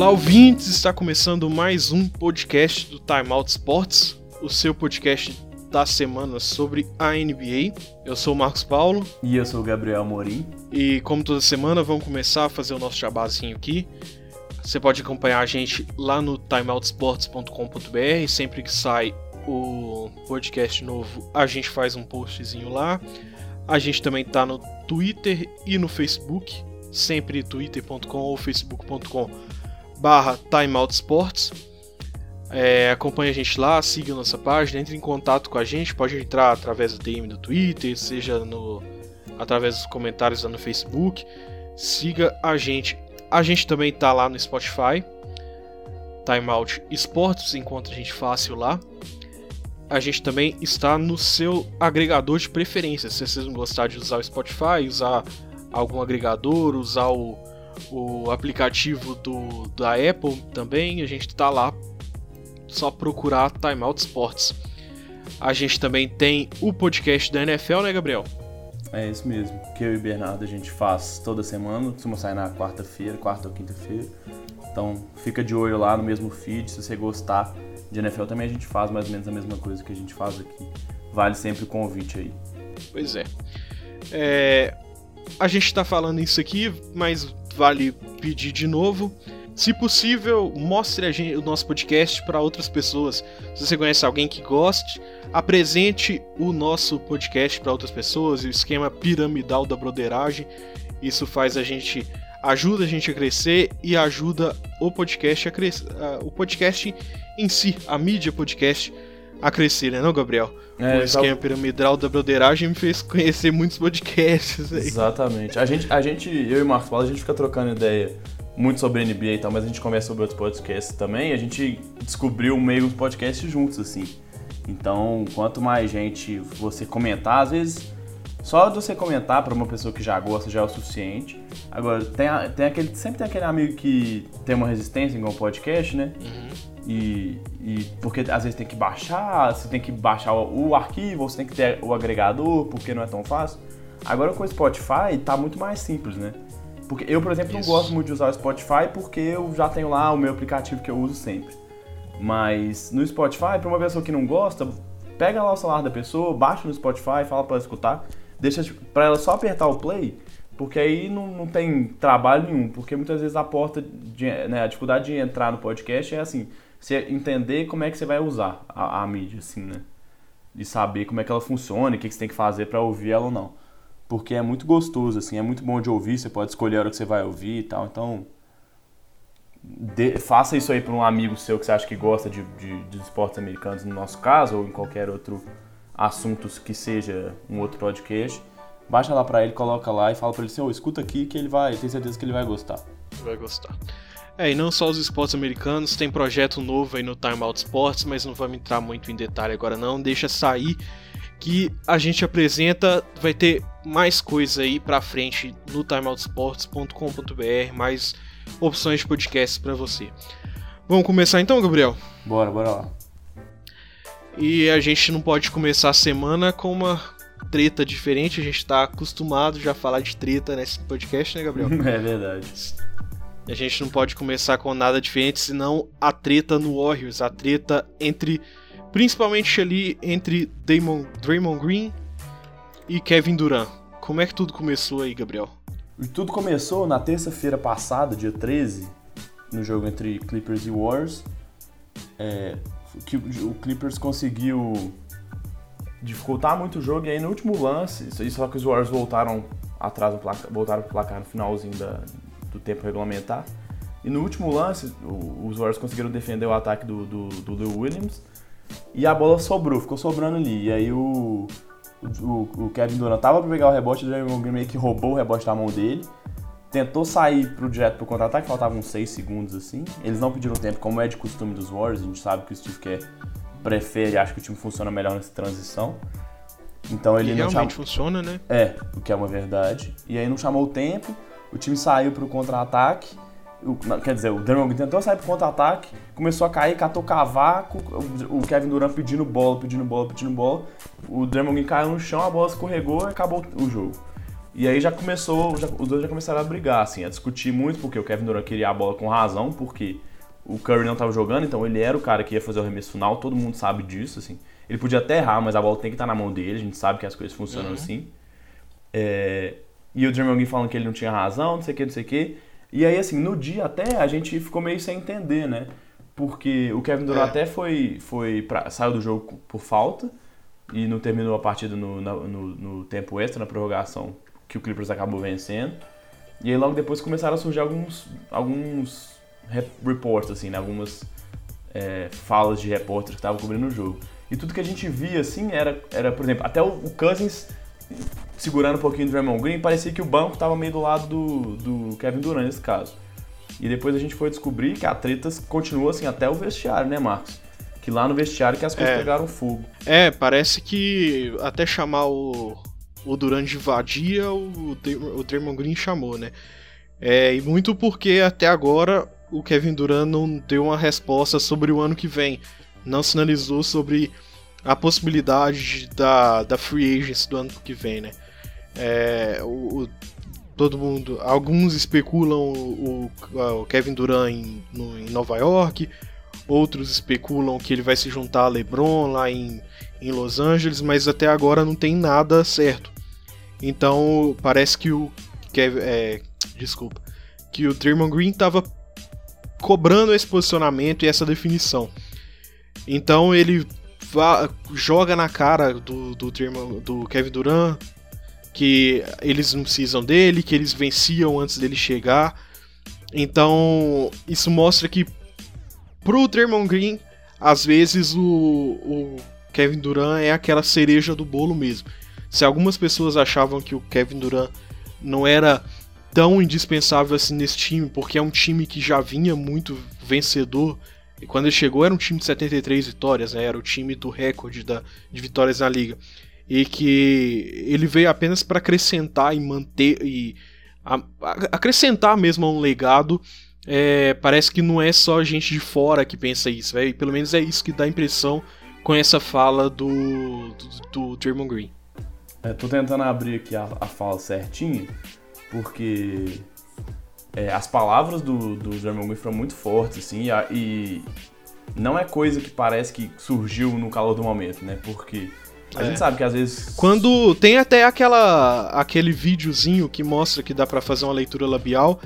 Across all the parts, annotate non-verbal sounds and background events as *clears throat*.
Olá, ouvintes! Está começando mais um podcast do Time Out Sports, o seu podcast da semana sobre a NBA. Eu sou o Marcos Paulo. E eu sou o Gabriel Morim. E como toda semana, vamos começar a fazer o nosso jabazinho aqui. Você pode acompanhar a gente lá no timeoutsports.com.br. Sempre que sai o podcast novo, a gente faz um postzinho lá. A gente também tá no Twitter e no Facebook, sempre twitter.com ou facebook.com barra timeoutsports. É, acompanhe a gente lá, siga nossa página, entre em contato com a gente, pode entrar através do DM do Twitter, seja no através dos comentários lá no Facebook. Siga a gente. A gente também tá lá no Spotify. Timeout Esportes, encontra a gente fácil lá. A gente também está no seu agregador de preferência. Se vocês não gostar de usar o Spotify, usar algum agregador, usar o o aplicativo do, da Apple também, a gente está lá, só procurar Timeout Sports. A gente também tem o podcast da NFL, né, Gabriel? É isso mesmo, que eu e o Bernardo a gente faz toda semana, costuma sair na quarta-feira, quarta ou quinta-feira. Então fica de olho lá no mesmo feed, se você gostar de NFL também a gente faz mais ou menos a mesma coisa que a gente faz aqui. Vale sempre o convite aí. Pois é. é a gente está falando isso aqui, mas vale pedir de novo. Se possível, mostre gente, o nosso podcast para outras pessoas. Se você conhece alguém que goste, apresente o nosso podcast para outras pessoas. O esquema piramidal da broderagem. Isso faz a gente ajuda a gente a crescer e ajuda o podcast a crescer, o podcast em si, a mídia podcast a crescer, né, não, Gabriel? É, o esquema tá... piramidal da broderagem me fez conhecer muitos podcasts. Aí. Exatamente. A gente, a gente, eu e o Marcos Paulo, a gente fica trocando ideia muito sobre NBA e tal, mas a gente conversa sobre outros podcasts também. A gente descobriu meio os podcasts juntos, assim. Então, quanto mais gente você comentar, às vezes só de você comentar para uma pessoa que já gosta já é o suficiente. Agora, tem, tem aquele, sempre tem aquele amigo que tem uma resistência igual um podcast, né? Uhum. E, e, porque às vezes tem que baixar, você tem que baixar o, arquivo, você tem que ter o agregador, porque não é tão fácil. Agora com o Spotify tá muito mais simples, né? Porque eu, por exemplo, Isso. não gosto muito de usar o Spotify porque eu já tenho lá o meu aplicativo que eu uso sempre. Mas no Spotify, para uma pessoa que não gosta, pega lá o celular da pessoa, baixa no Spotify, fala para ela escutar, deixa para ela só apertar o play, porque aí não, não tem trabalho nenhum, porque muitas vezes a porta, de, né, a dificuldade de entrar no podcast é assim, você entender como é que você vai usar a, a mídia, assim, né? De saber como é que ela funciona, o que, que você tem que fazer para ouvir ela ou não. Porque é muito gostoso, assim, é muito bom de ouvir, você pode escolher a hora que você vai ouvir e tal. Então, de, faça isso aí para um amigo seu que você acha que gosta de, de, de esportes americanos, no nosso caso, ou em qualquer outro assunto que seja um outro podcast. Baixa lá para ele, coloca lá e fala para ele assim, oh, escuta aqui que ele vai, tem certeza que ele vai gostar. Vai gostar. É, e não só os esportes americanos, tem projeto novo aí no Time Out Sports, mas não vamos entrar muito em detalhe agora não, deixa sair que a gente apresenta, vai ter mais coisa aí pra frente no timeoutsports.com.br, mais opções de podcast para você. Vamos começar então, Gabriel? Bora, bora lá. E a gente não pode começar a semana com uma treta diferente, a gente tá acostumado já a falar de treta nesse podcast, né, Gabriel? *laughs* É verdade. A gente não pode começar com nada diferente, senão a treta no Warriors, a treta entre. Principalmente ali entre Damon, Draymond Green e Kevin Durant. Como é que tudo começou aí, Gabriel? Tudo começou na terça-feira passada, dia 13, no jogo entre Clippers e Warriors. É, que o Clippers conseguiu dificultar muito o jogo e aí no último lance, só que os Warriors voltaram atrás voltaram pro placar no finalzinho da, do tempo regulamentar. E no último lance, os Warriors conseguiram defender o ataque do, do, do Lou Williams e a bola sobrou, ficou sobrando ali. E aí o, o, o Kevin Durant tava para pegar o rebote, o Draymond Green meio que roubou o rebote da mão dele. Tentou sair pro direto pro contra-ataque, faltavam uns 6 segundos assim. Eles não pediram tempo, como é de costume dos Warriors, a gente sabe que o Steve Kerr prefere, acha que o time funciona melhor nessa transição. Então ele e não realmente chamou... funciona, né? É, o que é uma verdade. E aí não chamou o tempo o time saiu para o contra-ataque o, quer dizer, o Draymond tentou sair pro contra-ataque, começou a cair, catou cavaco, o, o Kevin Durant pedindo bola, pedindo bola, pedindo bola. O Draymond caiu no chão, a bola escorregou e acabou o jogo. E aí já começou, já, os dois já começaram a brigar, assim, a discutir muito, porque o Kevin Durant queria a bola com razão, porque o Curry não estava jogando, então ele era o cara que ia fazer o arremesso final, todo mundo sabe disso, assim. Ele podia até errar, mas a bola tem que estar na mão dele, a gente sabe que as coisas funcionam uhum. assim. É, e o Draymond Green falando que ele não tinha razão, não sei o que, não sei o que. E aí, assim, no dia até a gente ficou meio sem entender, né? Porque o Kevin Durant é. até foi, foi pra, saiu do jogo por falta e não terminou a partida no, no, no, tempo extra, na prorrogação, que o Clippers acabou vencendo. E aí logo depois começaram a surgir alguns, alguns reports, assim, né? Algumas é, falas de repórteres que estavam cobrindo o jogo. E tudo que a gente via, assim, era, era por exemplo, até o, o Cousins segurando um pouquinho do Draymond Green, parecia que o banco estava meio do lado do, do Kevin Durant nesse caso. E depois a gente foi descobrir que a treta continua assim até o vestiário, né, Marcos? Que lá no vestiário que as coisas é. pegaram fogo. É, parece que até chamar o, o Durant de vadia, o, o Draymond Green chamou, né? É, e muito porque até agora o Kevin Durant não deu uma resposta sobre o ano que vem. Não sinalizou sobre a possibilidade da, da free agency do ano que vem, né? É, o, o, todo mundo, alguns especulam o, o Kevin Durant em, no, em, Nova York, outros especulam que ele vai se juntar a LeBron lá em, em Los Angeles, mas até agora não tem nada certo. Então parece que o Kevin, é, desculpa, que o Draymond Green estava cobrando esse posicionamento e essa definição. Então ele joga na cara do, do, do Kevin Durant que eles não precisam dele, que eles venciam antes dele chegar. Então, isso mostra que pro Draymond Green, às vezes o, o Kevin Durant é aquela cereja do bolo mesmo. Se algumas pessoas achavam que o Kevin Durant não era tão indispensável assim nesse time, porque é um time que já vinha muito vencedor e quando ele chegou era um time de 73 vitórias, né? era o time do recorde da, de vitórias na liga. E que ele veio apenas para acrescentar e manter e a, a, acrescentar mesmo a um legado. É, parece que não é só gente de fora que pensa isso, véio. pelo menos é isso que dá a impressão com essa fala do, do, do Green. É, tô tentando abrir aqui a, a fala certinho, porque é, as palavras do, do Draymond Green foram muito fortes, assim, e, e, não é coisa que parece que surgiu no calor do momento, né? Porque a é. gente sabe que às vezes. Quando. Tem até aquela aquele videozinho que mostra que dá para fazer uma leitura labial.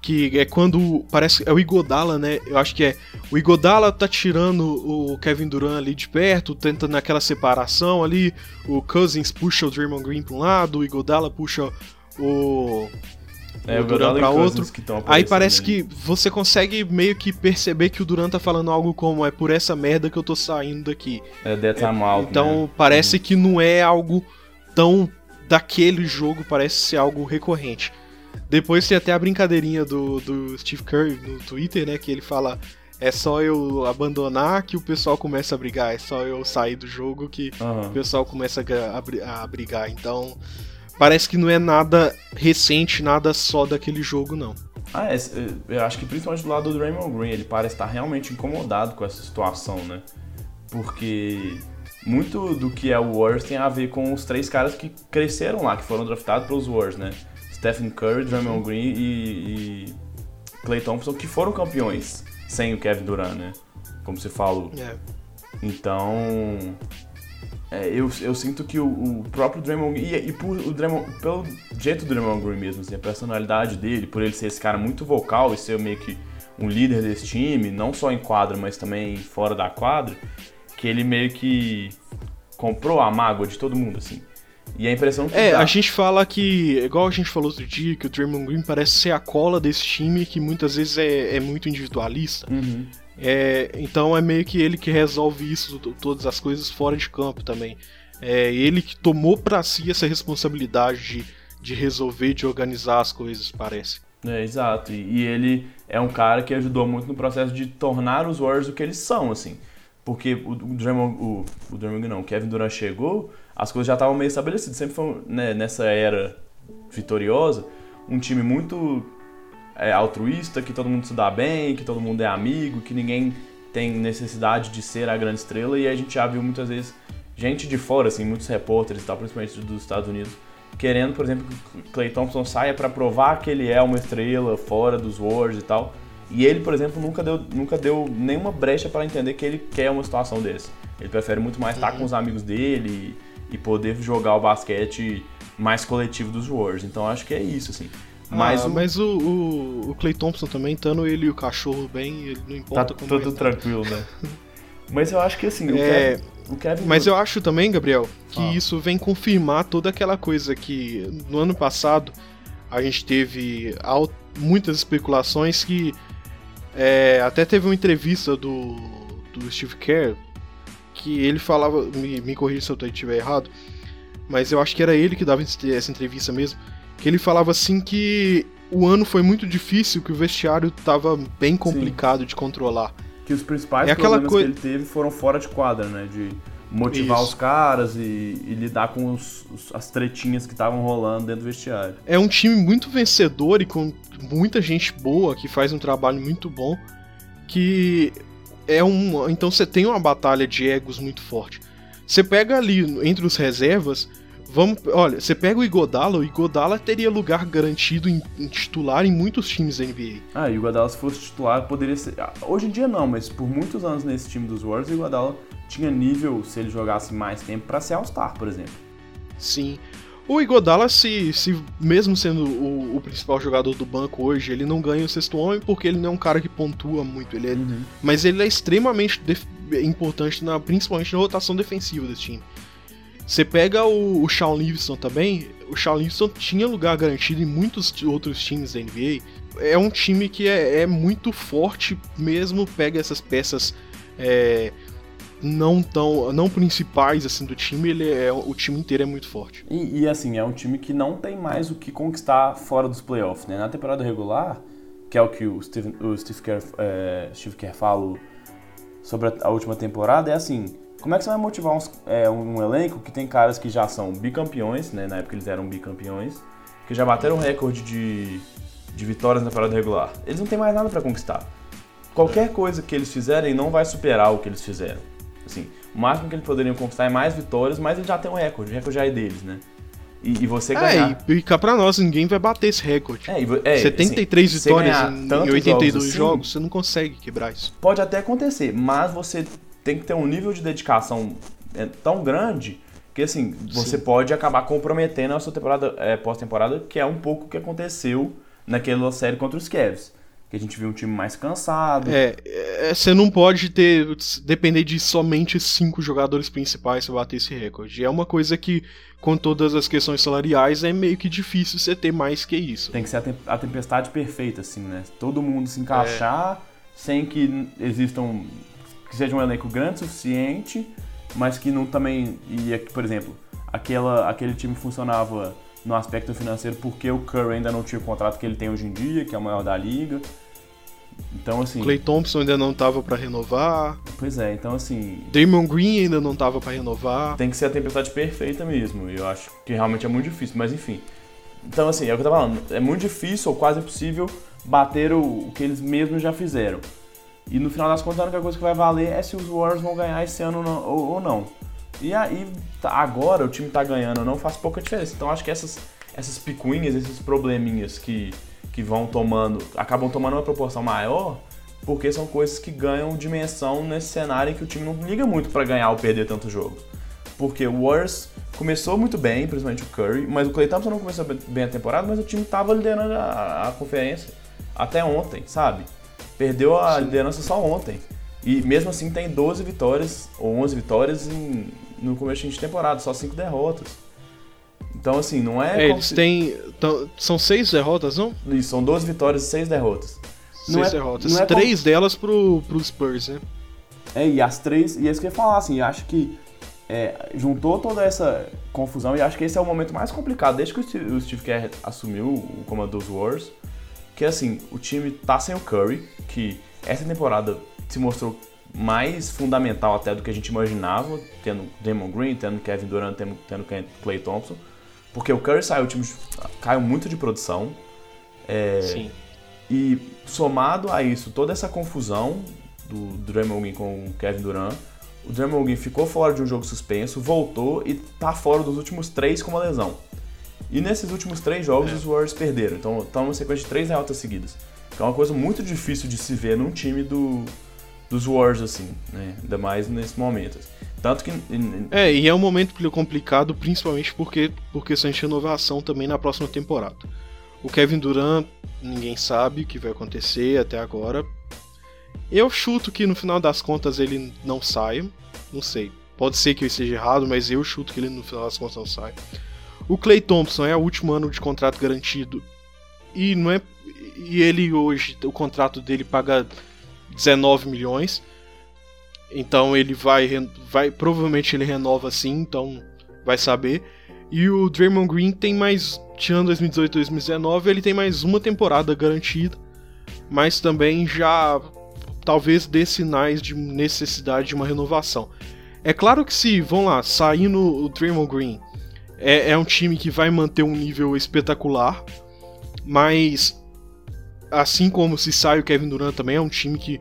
Que é quando. Parece. É o Igodala, né? Eu acho que é. O Igodala tá tirando o Kevin Durant ali de perto, tentando aquela separação ali. O Cousins puxa o Draymond Green pra um lado, o Igodala puxa o é, o Duran para outro. Aí parece que você consegue meio que perceber que o Duran tá falando algo como é por essa merda que eu tô saindo daqui. É, that's é, out, Então né? parece uhum. que não é algo tão daquele jogo, parece ser algo recorrente. Depois tem até a brincadeirinha do, do Steve Curry no Twitter, né? Que ele fala: é só eu abandonar que o pessoal começa a brigar, é só eu sair do jogo que uhum. o pessoal começa a, a brigar. Então parece que não é nada recente, nada só daquele jogo, não. Ah, é, eu acho que principalmente do lado do Raymond Green, ele parece estar realmente incomodado com essa situação, né? Porque muito do que é o Warriors tem a ver com os três caras que cresceram lá, que foram draftados pelos Warriors, né? Stephen Curry, Draymond Green e, e Clay Thompson, que foram campeões sem o Kevin Durant, né? Como você falou. É. Então, é, eu, eu sinto que o, o próprio Draymond e, e por, o Draymond, pelo jeito do Draymond Green mesmo, assim, a personalidade dele, por ele ser esse cara muito vocal e ser meio que um líder desse time, não só em quadra, mas também fora da quadra, que ele meio que comprou a mágoa de todo mundo, assim. E a impressão que É, dá... a gente fala que, igual a gente falou outro dia, que o Draymond Green parece ser a cola desse time, que muitas vezes é, é muito individualista. Uhum. É, então é meio que ele que resolve isso, todas as coisas fora de campo também. É ele que tomou para si essa responsabilidade de, de resolver, de organizar as coisas, parece. É, exato. E, e, ele é um cara que ajudou muito no processo de tornar os Warriors o que eles são, assim. Porque o, o o, o não, o Kevin Durant chegou, as coisas já estavam meio estabelecidas. Sempre foi, né, nessa era vitoriosa, um time muito é altruísta, que todo mundo se dá bem, que todo mundo é amigo, que ninguém tem necessidade de ser a grande estrela. E a gente já viu muitas vezes gente de fora, assim, muitos repórteres e tal, principalmente dos Estados Unidos, querendo, por exemplo, que Clay Thompson saia para provar que ele é uma estrela fora dos Warriors e tal. E ele, por exemplo, nunca deu, nunca deu nenhuma brecha para entender que ele quer uma situação desse. Ele prefere muito mais estar uhum. com os amigos dele e, e, poder jogar o basquete mais coletivo dos Warriors. Então acho que é isso, assim. Mas, ah, o... mas o, o, o, Clay Thompson também, estando ele e o cachorro bem, ele não importa tá como tudo tá. tranquilo, né? *laughs* mas eu acho que assim, o é... Kevin, o Kevin Mas eu acho também, Gabriel, que ah. isso vem confirmar toda aquela coisa que no ano passado a gente teve muitas especulações que é, até teve uma entrevista do, do Steve Kerr que ele falava, me, me corrija se eu estiver errado, mas eu acho que era ele que dava essa entrevista mesmo, que ele falava assim que o ano foi muito difícil, que o vestiário estava bem complicado Sim. de controlar. Que os principais é problemas que ele teve foram fora de quadra, né? De motivar Isso. os caras e, e lidar com os, os, as tretinhas que estavam rolando dentro do vestiário. É um time muito vencedor e com muita gente boa que faz um trabalho muito bom. Que é um. Então você tem uma batalha de egos muito forte. Você pega ali entre os reservas. Vamos, olha, você pega o Igodala, o Igodala teria lugar garantido em, em, titular em muitos times da NBA. Ah, o Igodala se fosse titular poderia ser. Ah, hoje em dia não, mas por muitos anos nesse time dos Warriors, o Igodala tinha nível se ele jogasse mais tempo para ser All-Star, por exemplo. Sim. O Igodala, se, se mesmo sendo o, o, principal jogador do banco hoje, ele não ganha o sexto homem porque ele não é um cara que pontua muito. Ele é, uhum. Mas ele é extremamente importante, na, principalmente na rotação defensiva desse time. Você pega o, o Shawn Livingston também, o Shawn Livingston tinha lugar garantido em muitos outros times da NBA. É um time que é, é muito forte mesmo, pega essas peças é, não tão não principais assim do time, ele é o time inteiro é muito forte. E, e, assim, é um time que não tem mais o que conquistar fora dos playoffs, né? Na temporada regular, que é o que o Steve, o Steve Kerr, é, Steve Kerr falou sobre a, a, última temporada, é assim, como é que você vai motivar uns, é, um, elenco que tem caras que já são bicampeões, né? Na época eles eram bicampeões, que já bateram o recorde de, de vitórias na temporada regular. Eles não têm mais nada para conquistar. Qualquer coisa que eles fizerem não vai superar o que eles fizeram. Assim, o máximo que eles poderiam conquistar é mais vitórias, mas eles já têm um recorde, o recorde já é deles, né? E, e você é, ganhar... É, e, cá pra nós, ninguém vai bater esse recorde. É, e, é, 73 assim, vitórias em, em 82 jogos, assim, jogos, você não consegue quebrar isso. Pode até acontecer, mas você tem que ter um nível de dedicação é, tão grande que assim, você Sim. pode acabar comprometendo a sua temporada é, pós-temporada, que é um pouco o que aconteceu naquela série contra os Cavs que a gente viu um time mais cansado. É, é, você não pode ter depender de somente cinco jogadores principais para bater esse recorde. É uma coisa que, com todas as questões salariais, é meio que difícil você ter mais que isso. Tem que ser a, te a tempestade perfeita, assim, né? Todo mundo se encaixar é. sem que existam que seja um elenco grande o suficiente, mas que não também e por exemplo, aquela aquele time funcionava no aspecto financeiro porque o Curry ainda não tinha o contrato que ele tem hoje em dia, que é o maior da liga. Então, assim. Clay Thompson ainda não tava para renovar. Pois é, então, assim. Damon Green ainda não tava para renovar. Tem que ser a tempestade perfeita mesmo. E eu acho que realmente é muito difícil, mas enfim. Então, assim, é o que eu tava falando. É muito difícil ou quase impossível bater o, o que eles mesmos já fizeram. E no final das contas, a única coisa que vai valer é se os Warriors vão ganhar esse ano ou, não. E aí, tá, agora o time tá ganhando ou não faz pouca diferença. Então acho que essas, essas picuinhas, esses probleminhas que, que vão tomando, acabam tomando uma proporção maior, porque são coisas que ganham dimensão nesse cenário em que o time não liga muito para ganhar ou perder tanto jogo. Porque o Warriors começou muito bem, principalmente o Curry, mas o Clay Thompson não começou bem a temporada, mas o time tava liderando a, a conferência até ontem, sabe? Perdeu a Sim. liderança só ontem. E mesmo assim tem 12 vitórias, ou 11 vitórias em, no começo de temporada, só 5 derrotas. Então, assim, não é. é eles têm. são 6 derrotas, não? Isso, são 12 vitórias e 6 derrotas. 6 é, derrotas. Não é três delas pro, pro Spurs, né? É, e as três. E é isso que eu ia falar, assim, acho que é, juntou toda essa confusão e acho que esse é o momento mais complicado desde que o Steve Kerr assumiu o comando dos Wars. Que assim, o time tá sem o Curry, que essa temporada se mostrou mais fundamental até do que a gente imaginava, tendo Damon Green, tendo Kevin Durant, tendo, tendo Clay Thompson, porque o Curry saiu, o time caiu muito de produção. É, Sim. E somado a isso, toda essa confusão do Draymond Green com o Kevin Durant, o Draymond Green ficou fora de um jogo suspenso, voltou e tá fora dos últimos três com uma lesão. E nesses últimos três jogos é. os Warriors perderam, então estão numa sequência de três derrotas seguidas. Que é uma coisa muito difícil de se ver num time do, dos Warriors, assim, né? Ainda mais nesse momento. Tanto que. É, e é um momento complicado, principalmente porque por questão de renovação também na próxima temporada. O Kevin Durant, ninguém sabe o que vai acontecer até agora. Eu chuto que no final das contas ele não saia. Não sei. Pode ser que eu esteja errado, mas eu chuto que ele no final das contas não saia. O Clay Thompson é o último ano de contrato garantido. E não é. E ele hoje, o contrato dele paga 19 milhões. Então ele vai, vai. Provavelmente ele renova sim, então vai saber. E o Draymond Green tem mais. Tirando 2018 e 2019, ele tem mais uma temporada garantida. Mas também já talvez dê sinais de necessidade de uma renovação. É claro que se, vão lá, saindo o Draymond Green, é, é um time que vai manter um nível espetacular, mas assim como se sai o Kevin Durant também é um time que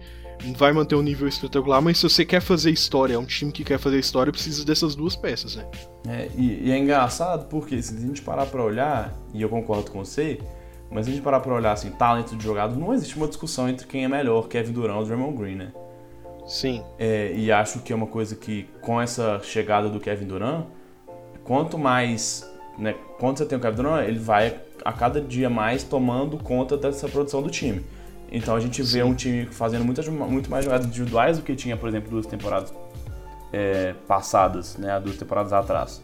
vai manter um nível espetacular, mas se você quer fazer história, é um time que quer fazer história, precisa dessas duas peças, né? É, e, e, é engraçado porque se a gente parar pra olhar, e eu concordo com você, mas se a gente parar pra olhar assim, talento de jogador, não existe uma discussão entre quem é melhor, Kevin Durant ou Draymond Green, né? Sim. É, e acho que é uma coisa que, com essa chegada do Kevin Durant, quanto mais. Né, quando você tem o Kevin Durant, ele vai a cada dia mais tomando conta dessa produção do time. Então a gente vê Sim. um time fazendo muitas, muito mais jogadas individuais do que tinha, por exemplo, duas temporadas é, passadas, né, duas temporadas atrás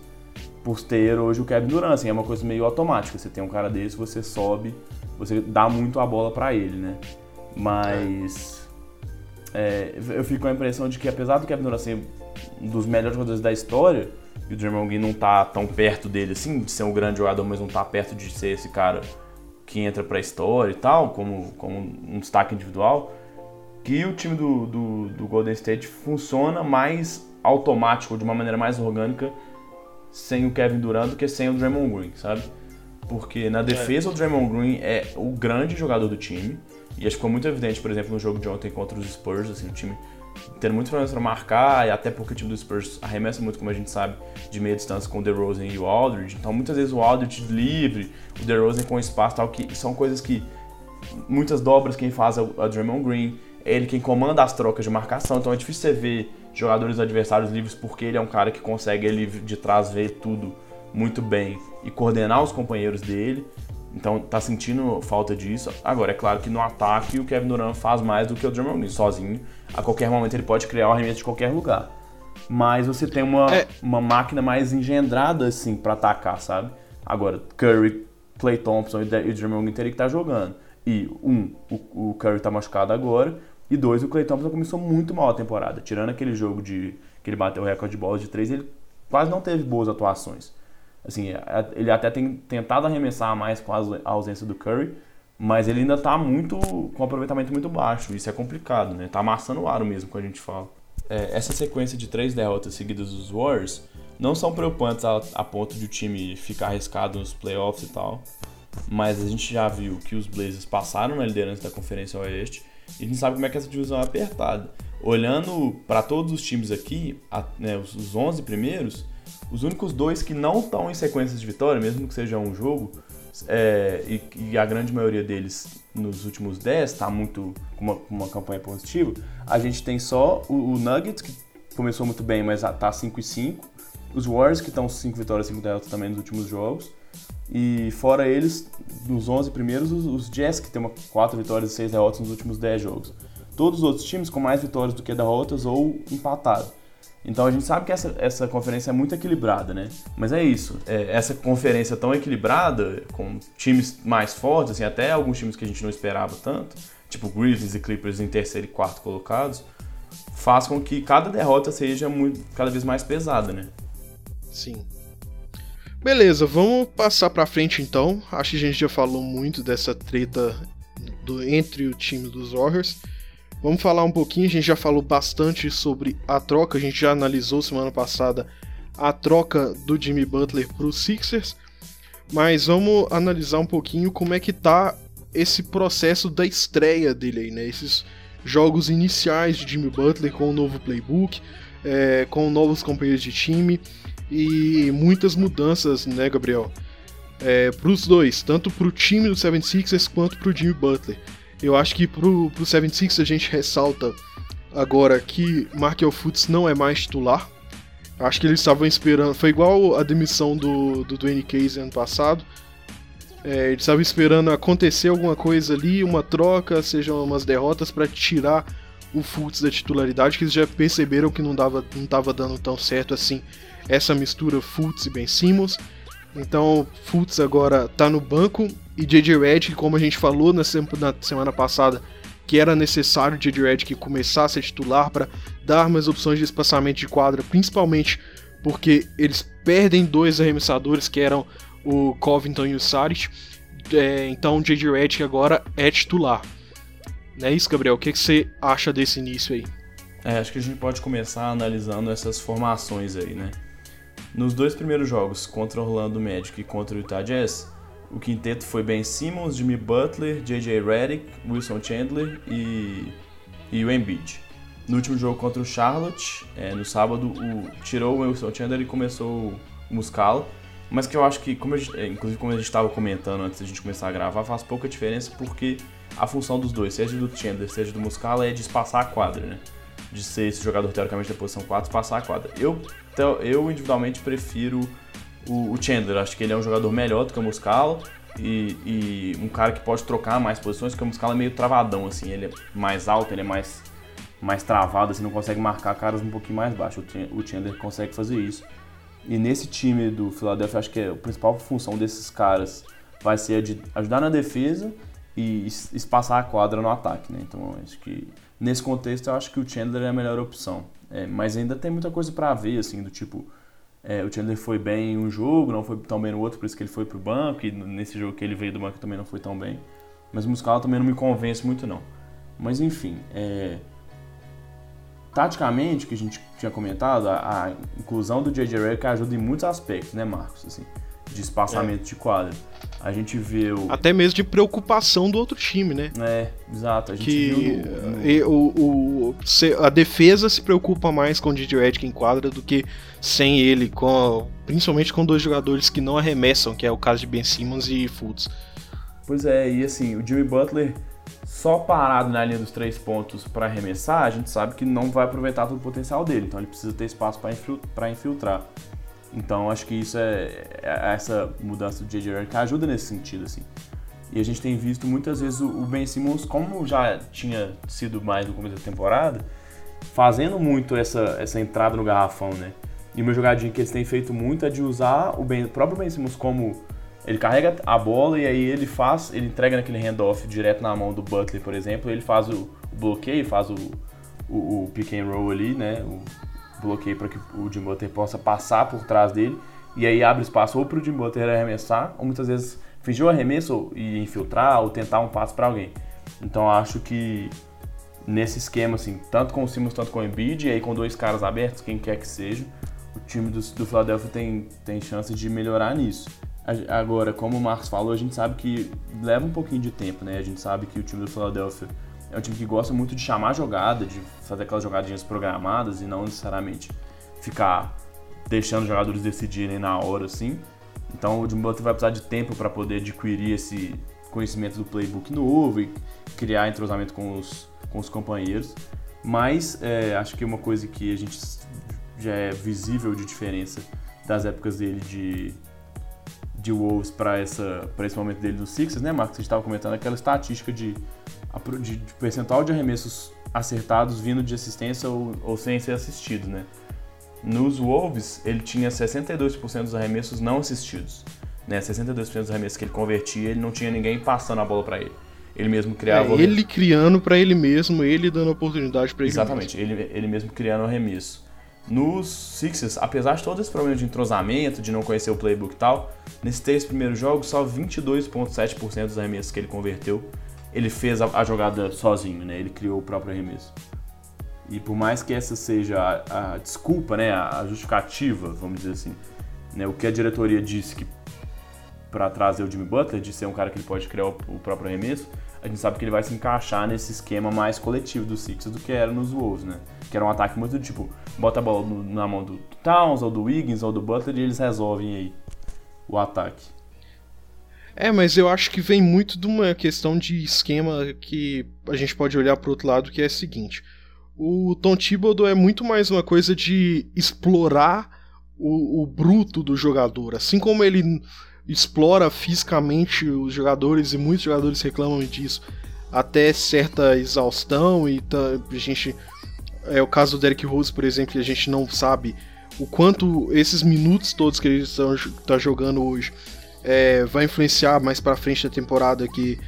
por ter hoje o Kevin Durant, assim, é uma coisa meio automática. Você tem um cara desse, você sobe, você dá muito a bola para ele, né? Mas é, eu fico com a impressão de que apesar do Kevin Durant ser um dos melhores jogadores da história, e o Draymond Green não tá tão perto dele assim, de ser um grande jogador, mas não tá perto de ser esse cara que entra pra história e tal, como, como um destaque individual, que o time do, do, do Golden State funciona mais automático, de uma maneira mais orgânica, sem o Kevin Durant do que sem o Draymond Green, sabe? Porque na defesa é. o Draymond Green é o grande jogador do time. E acho que ficou muito evidente, por exemplo, no jogo de ontem contra os Spurs, assim, o time tendo muitos problemas para marcar, e até porque o time dos Spurs arremessa muito, como a gente sabe, de meia distância com o DeRozan e o Aldridge. Então, muitas vezes o Aldridge livre, o DeRozan com espaço tal, que são coisas que muitas dobras quem faz é o Draymond Green, é ele quem comanda as trocas de marcação, então é difícil você ver jogadores adversários livres porque ele é um cara que consegue ele de trás ver tudo muito bem e coordenar os companheiros dele. Então tá sentindo falta disso. Agora, é claro que no ataque o Kevin Durant faz mais do que o Draymond Green sozinho. A qualquer momento ele pode criar o um arremesso de qualquer lugar. Mas você tem uma, é. uma máquina mais engendrada assim para atacar, sabe? Agora, Curry, Clay Thompson e o Draymond Green teriam que estar tá jogando. E um, o, o Curry tá machucado agora. E dois, o Clay Thompson começou muito mal a temporada. Tirando aquele jogo de que ele bateu o recorde de bolas de três, ele quase não teve boas atuações. Assim, ele até tem tentado arremessar mais com a ausência do Curry, mas ele ainda está muito com um aproveitamento muito baixo. Isso é complicado, né? Tá amassando o aro mesmo, quando a gente fala. É, essa sequência de três derrotas seguidas dos Warriors não são preocupantes a, a ponto de o time ficar arriscado nos playoffs e tal. Mas a gente já viu que os Blazers passaram na liderança da Conferência Oeste e a gente sabe como é que essa divisão é apertada. Olhando para todos os times aqui, a, né, os, os 11 primeiros, os únicos dois que não estão em sequências de vitória, mesmo que seja um jogo, é, e, e, a grande maioria deles nos últimos 10 está muito com uma, uma, campanha positiva, a gente tem só o, o Nuggets, que começou muito bem, mas está 5 e 5, os Warriors, que estão 5 vitórias e 5 derrotas também nos últimos jogos, e fora eles, dos 11 primeiros, os, os Jazz, que tem uma 4 vitórias e 6 derrotas nos últimos 10 jogos. Todos os outros times com mais vitórias do que derrotas ou empatado. Então a gente sabe que essa, essa conferência é muito equilibrada, né? Mas é isso. É, essa conferência tão equilibrada, com times mais fortes, assim, até alguns times que a gente não esperava tanto, tipo Grizzlies e Clippers em terceiro e quarto colocados, faz com que cada derrota seja muito, cada vez mais pesada, né? Sim. Beleza, vamos passar pra frente então. Acho que a gente já falou muito dessa treta do, entre o time dos Warriors. Vamos falar um pouquinho, a gente já falou bastante sobre a troca, a gente já analisou semana passada a troca do Jimmy Butler para os Sixers, mas vamos analisar um pouquinho como é que tá esse processo da estreia dele aí, né? Esses jogos iniciais de Jimmy Butler com o novo playbook, é, com novos companheiros de time e muitas mudanças, né, Gabriel? É, para os dois, tanto para o time do 76ers quanto para o Jimmy Butler. Eu acho que para o 76ers a gente ressalta agora que Markel Fultz não é mais titular. Acho que eles estavam esperando. Foi igual a demissão do, do Dwayne Casey ano passado. É, eles estavam esperando acontecer alguma coisa ali, uma troca, sejam umas derrotas para tirar o Fultz da titularidade, que eles já perceberam que não dava, não estava dando tão certo assim essa mistura Fultz e Ben Simmons. Então, Fultz agora está no banco e JJ Redick, como a gente falou na semana passada, que era necessário JJ Redick começar a ser titular para dar mais opções de espaçamento de quadra, principalmente porque eles perdem dois arremessadores que eram o Covington e o Saric. É, então J.J. Redick agora é titular. Não é isso, Gabriel? O que, que você acha desse início aí? É, acho que a gente pode começar analisando essas formações aí, né? Nos dois primeiros jogos, contra o Orlando Magic e contra o Utah Jazz, o quinteto foi Ben Simmons, Jimmy Butler, J.J. Redick, Wilson Chandler e, e o Embiid. No último jogo contra o Charlotte, é, no sábado, o, tirou o Wilson Chandler e começou o Muscala. Mas que eu acho que, como gente, é, inclusive como a gente estava comentando antes da gente começar a gravar, faz pouca diferença porque a função dos dois, seja do Chandler, seja do Muscala, é de espaçar a quadra, né? De ser esse jogador teoricamente da posição 4, espaçar a quadra. Eu, eu individualmente prefiro o, Chandler, acho que ele é um jogador melhor do que o Muscala e, e, um cara que pode trocar mais posições, porque o Muscala é meio travadão, assim, ele é mais alto, ele é mais, mais travado, assim, não consegue marcar caras um pouquinho mais baixos. O Chandler consegue fazer isso. E nesse time do Philadelphia, acho que a principal função desses caras vai ser a de ajudar na defesa e espaçar a quadra no ataque, né? Então, acho que nesse contexto eu acho que o Chandler é a melhor opção. É, mas ainda tem muita coisa para ver, assim, do tipo, é, o Chandler foi bem em um jogo, não foi tão bem no outro, por isso que ele foi pro banco, e nesse jogo que ele veio do banco também não foi tão bem. Mas o Muscala também não me convence muito, não. Mas enfim, é, taticamente, que a gente tinha comentado, a, a inclusão do J.J. Redick ajuda em muitos aspectos, né, Marcos? Assim, de espaçamento é. de quadra. A gente vê o... Até mesmo de preocupação do outro time, né? É, exato. A gente que viu no, no... O, o, a defesa se preocupa mais com o J.J. Redick em quadra do que sem ele, com principalmente com dois jogadores que não arremessam, que é o caso de Ben Simmons e Fultz. Pois é, e assim, o Jimmy Butler só parado na linha dos três pontos para arremessar, a gente sabe que não vai aproveitar todo o potencial dele. Então ele precisa ter espaço para infiltrar. Então acho que isso é, é essa mudança do J.J. que ajuda nesse sentido assim. E a gente tem visto muitas vezes o Ben Simmons, como já tinha sido mais no começo da temporada, fazendo muito essa, essa entrada no garrafão, né? E uma jogadinha que eles têm feito muito é de usar o, ben, o próprio Ben Simmons como ele carrega a bola e aí ele faz, ele entrega naquele handoff direto na mão do Butler, por exemplo, ele faz o, o bloqueio, faz o, o, o, pick and roll ali, né? O bloqueio para que o Jim Butler possa passar por trás dele e aí abre espaço ou para o Jim Butler arremessar, ou muitas vezes fingir o arremesso e infiltrar ou tentar um passe para alguém. Então acho que nesse esquema, assim, tanto com o Simmons, tanto com o Embiid, e aí com dois caras abertos, quem quer que seja, o time do, do Philadelphia tem, tem chance de melhorar nisso. Agora, como o Marcos falou, a gente sabe que leva um pouquinho de tempo, né? A gente sabe que o time do Philadelphia é um time que gosta muito de chamar a jogada, de fazer aquelas jogadinhas programadas e não necessariamente ficar deixando os jogadores decidirem na hora, assim. Então o Jimmy Butler vai precisar de tempo para poder adquirir esse conhecimento do playbook novo e criar entrosamento com os, com os companheiros. Mas é, acho que uma coisa que a gente já é visível de diferença das épocas dele de de Wolves para esse momento dele do Sixers, né, Marcos? Você estava comentando aquela estatística de, de, de, percentual de arremessos acertados vindo de assistência ou, ou sem ser assistido, né? Nos Wolves, ele tinha 62% dos arremessos não assistidos. Né? 62% dos arremessos que ele convertia, ele não tinha ninguém passando a bola para ele. Ele mesmo criava. É, ele criando para ele mesmo, ele dando oportunidade para ele. Exatamente, ele, ele mesmo criando o arremesso. Nos Sixers, apesar de todo esse problema de entrosamento, de não conhecer o playbook e tal, nesses três primeiros jogos, só 22,7% dos arremessos que ele converteu, ele fez a, a, jogada sozinho, né? Ele criou o próprio arremesso. E por mais que essa seja a, a desculpa, né? A, justificativa, vamos dizer assim, né? O que a diretoria disse que para trazer o Jimmy Butler, de ser um cara que ele pode criar o, o próprio arremesso, a gente sabe que ele vai se encaixar nesse esquema mais coletivo do Sixers do que era nos Wolves, né? Que era um ataque muito tipo, bota a bola no, na mão do Towns, ou do Wiggins, ou do Butler, e eles resolvem aí o ataque. É, mas eu acho que vem muito de uma questão de esquema que a gente pode olhar para outro lado, que é o seguinte. O Tom Thibodeau é muito mais uma coisa de explorar o, o bruto do jogador. Assim como ele explora fisicamente os jogadores, e muitos jogadores reclamam disso, até certa exaustão, e tá, a gente. É o caso do Derrick Rose, por exemplo, que a gente não sabe o quanto esses minutos todos que ele está jogando hoje é, vai influenciar mais para frente da temporada que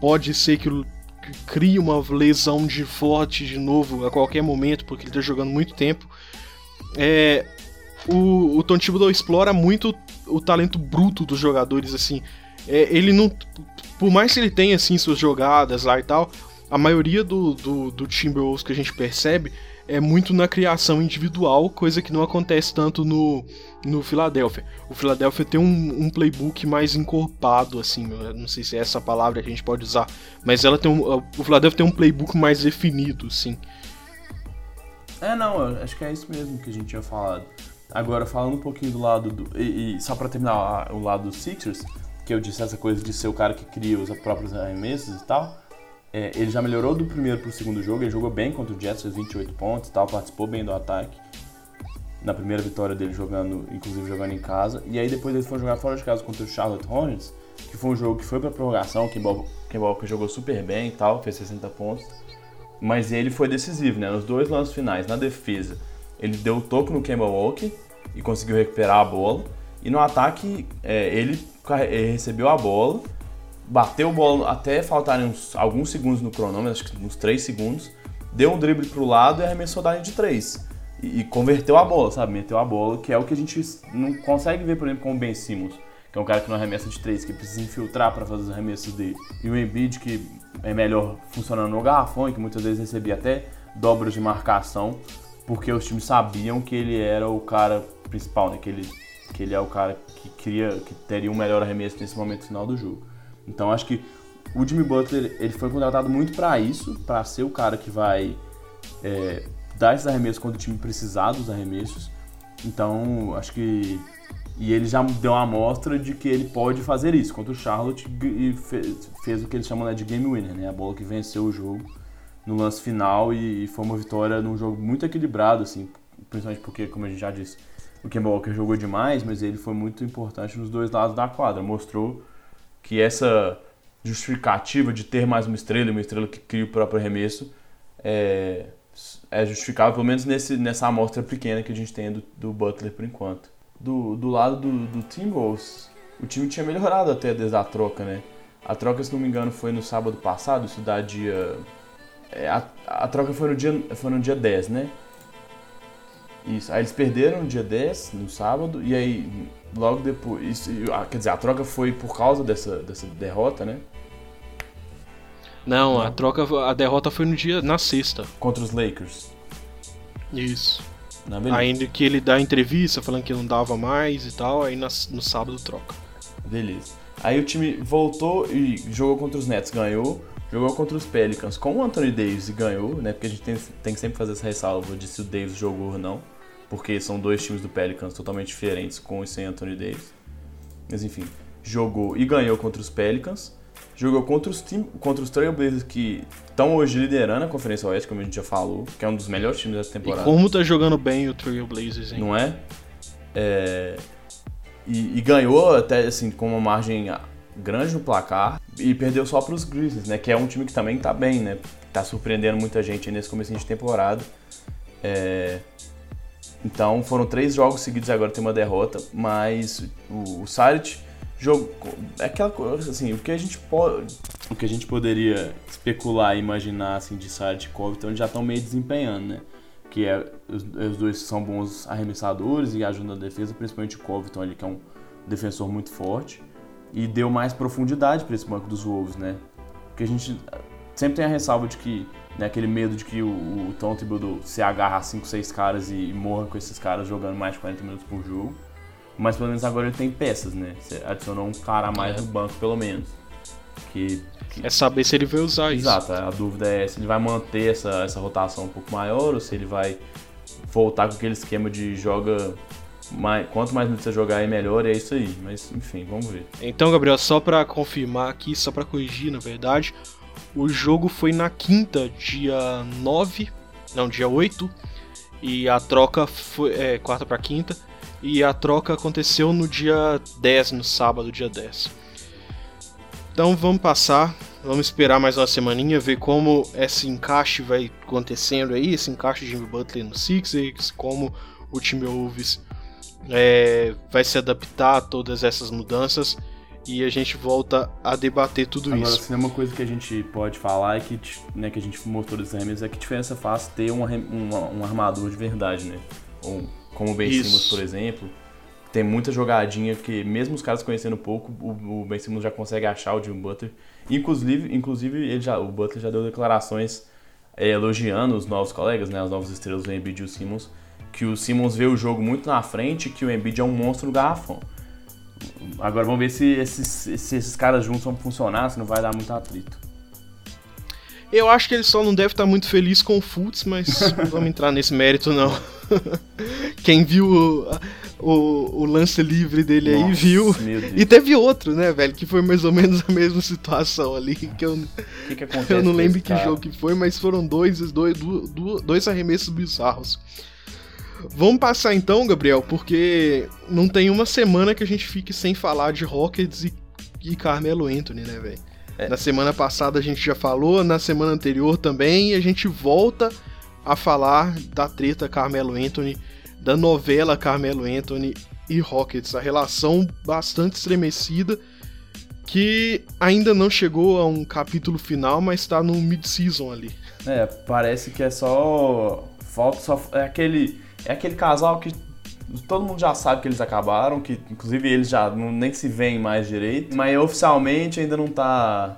pode ser que, que crie uma lesão de forte de novo a qualquer momento porque ele está jogando muito tempo. É, o, o Tom Thibodeau explora muito o talento bruto dos jogadores assim. É, ele não por mais que ele tenha assim suas jogadas lá e tal a maioria do, do, do Timberwolves que a gente percebe é muito na criação individual, coisa que não acontece tanto no, no Philadelphia. O Philadelphia tem um, um playbook mais encorpado, assim, não sei se é essa palavra que a gente pode usar, mas ela tem um, o Philadelphia tem um playbook mais definido, sim. É, não, acho que é isso mesmo que a gente tinha falado. Agora, falando um pouquinho do lado do. E, e só para terminar o lado dos Sixers, que eu disse essa coisa de ser o cara que cria os próprios arremessos e tal. É, ele já melhorou do primeiro pro segundo jogo, ele jogou bem contra o Jets, fez 28 pontos e tal, participou bem do ataque. Na primeira vitória dele jogando, inclusive jogando em casa. E aí depois ele foi jogar fora de casa contra o Charlotte Hornets, que foi um jogo que foi pra prorrogação, que Walker jogou super bem e tal, fez 60 pontos. Mas ele foi decisivo, né? Nos dois lances finais, na defesa, ele deu o toco no Kemba Walker e conseguiu recuperar a bola. E no ataque, é, ele recebeu a bola bateu o bola até faltarem uns, alguns segundos no cronômetro, acho que uns 3 segundos, deu um drible pro lado e arremessou da linha de 3. E, e, converteu a bola, sabe? Meteu a bola, que é o que a gente não consegue ver, por exemplo, com o Ben Simmons, que é um cara que não arremessa de 3, que precisa infiltrar para fazer os arremessos dele. E o Embiid, que é melhor funcionando no garrafão e que muitas vezes recebia até dobras de marcação, porque os times sabiam que ele era o cara principal, né? Que ele, que ele é o cara que, queria, que teria um melhor arremesso nesse momento final do jogo. Então acho que o Jimmy Butler ele foi contratado muito para isso, para ser o cara que vai é, dar esses arremessos quando o time precisar dos arremessos. Então acho que e ele já deu uma amostra de que ele pode fazer isso contra o Charlotte e fez, fez o que eles chamam né, de game winner, né? A bola que venceu o jogo no lance final e, foi uma vitória num jogo muito equilibrado, assim, principalmente porque, como a gente já disse, o Kemba Walker jogou demais, mas ele foi muito importante nos dois lados da quadra. Mostrou que essa justificativa de ter mais uma estrela, uma estrela que cria o próprio arremesso, é, é justificável, pelo menos nesse, nessa amostra pequena que a gente tem do, do Butler por enquanto. Do, do lado do, do Timberwolves, o time tinha melhorado até desde a troca, né? A troca, se não me engano, foi no sábado passado, isso dá dia... É, a, a troca foi no, dia, foi no dia 10, né? Isso. Aí eles perderam no dia 10, no sábado, e aí logo depois. Isso, quer dizer, a troca foi por causa dessa, dessa derrota, né? Não, a troca, a derrota foi no dia na sexta. Contra os Lakers. Isso. Ainda que ele dá entrevista falando que não dava mais e tal, aí no sábado troca. Beleza. Aí o time voltou e jogou contra os Nets, ganhou. Jogou contra os Pelicans com o Anthony Davis e ganhou, né? Porque a gente tem, tem que sempre fazer essa ressalva de se o Davis jogou ou não porque são dois times do Pelicans totalmente diferentes com e sem Anthony Davis. Mas enfim, jogou e ganhou contra os Pelicans. Jogou contra os, time, contra os Trailblazers que estão hoje liderando a Conferência Oeste, como a gente já falou, que é um dos melhores times dessa temporada. E como tá jogando bem o Trailblazers, hein? Não é? é... E, e, ganhou até assim com uma margem grande no placar e perdeu só para os Grizzlies, né? Que é um time que também está bem, né? Tá surpreendendo muita gente nesse começo de temporada. É... Então foram três jogos seguidos agora tem uma derrota, mas o, o Saric jogou é aquela coisa assim, o que a gente pode, o que a gente poderia especular e imaginar assim de Saric e Covington já estão meio desempenhando, né? Que é os, os, dois são bons arremessadores e ajudam na defesa, principalmente o Covington ali que é um defensor muito forte e deu mais profundidade para esse banco dos Wolves, né? Porque a gente sempre tem a ressalva de que né, aquele medo de que o, o Tom Thibodeau se agarra a 5, 6 caras e, e morra com esses caras jogando mais de 40 minutos por jogo. Mas pelo menos agora ele tem peças, né? Você adicionou um cara a mais É. no banco, pelo menos. Que, que- É saber se ele vai usar isso. Exato, a dúvida é se ele vai manter essa, essa rotação um pouco maior ou se ele vai voltar com aquele esquema de joga. Mais, quanto mais minutos você jogar, é melhor, é isso aí. Mas enfim, vamos ver. Então, Gabriel, só pra confirmar aqui, só pra corrigir, na verdade, o jogo foi na quinta, dia 9, não, dia 8, e a troca foi é, quarta pra quinta, e a troca aconteceu no dia 10, no sábado, dia 10. Então vamos passar, vamos esperar mais uma semaninha, ver como esse encaixe vai acontecendo aí, esse encaixe de Jimmy Butler no Sixers, como o time Wolves é, vai se adaptar a todas essas mudanças e a gente volta a debater tudo Agora, isso. se uma coisa que a gente pode falar é que, né, que a gente mostrou dos remes é que diferença faz ter um, uma- um armador de verdade, né? Ou, como o Ben Isso. Simmons, por exemplo. Tem muita jogadinha que, mesmo os caras conhecendo pouco, o, o Ben Simmons já consegue achar o Jimmy Butler. Inclusive, inclusive ele já, o Butler já deu declarações é, elogiando os novos colegas, né, as novas estrelas do Embiid e o Simmons, que o Simmons vê o jogo muito na frente e que o Embiid é um monstro garrafão. Agora vamos ver se esses, se esses caras juntos vão funcionar, se não vai dar muito atrito. Eu acho que ele só não deve estar muito feliz com o Fultz, mas *laughs* não vamos entrar nesse mérito não. *laughs* Quem viu o, o- o lance livre dele aí Nossa, viu. Meu Deus. E teve outro, né, velho, que foi mais ou menos a mesma situação ali, que eu, que, que eu não lembro que cara? jogo que foi, mas foram dois, dois, dois, dois arremessos bizarros. Vamos passar então, Gabriel, porque não tem uma semana que a gente fique sem falar de Rockets e, e Carmelo Anthony, né, velho? É. Na semana passada a gente já falou, na semana anterior também, e a gente volta a falar da treta Carmelo Anthony, da novela Carmelo Anthony e Rockets, a relação bastante estremecida que ainda não chegou a um capítulo final, mas tá no mid-season ali. É, parece que é só. Falta só. É aquele. É aquele casal que todo mundo já sabe que eles acabaram, que inclusive eles já não, nem se veem mais direito, mas oficialmente ainda não tá.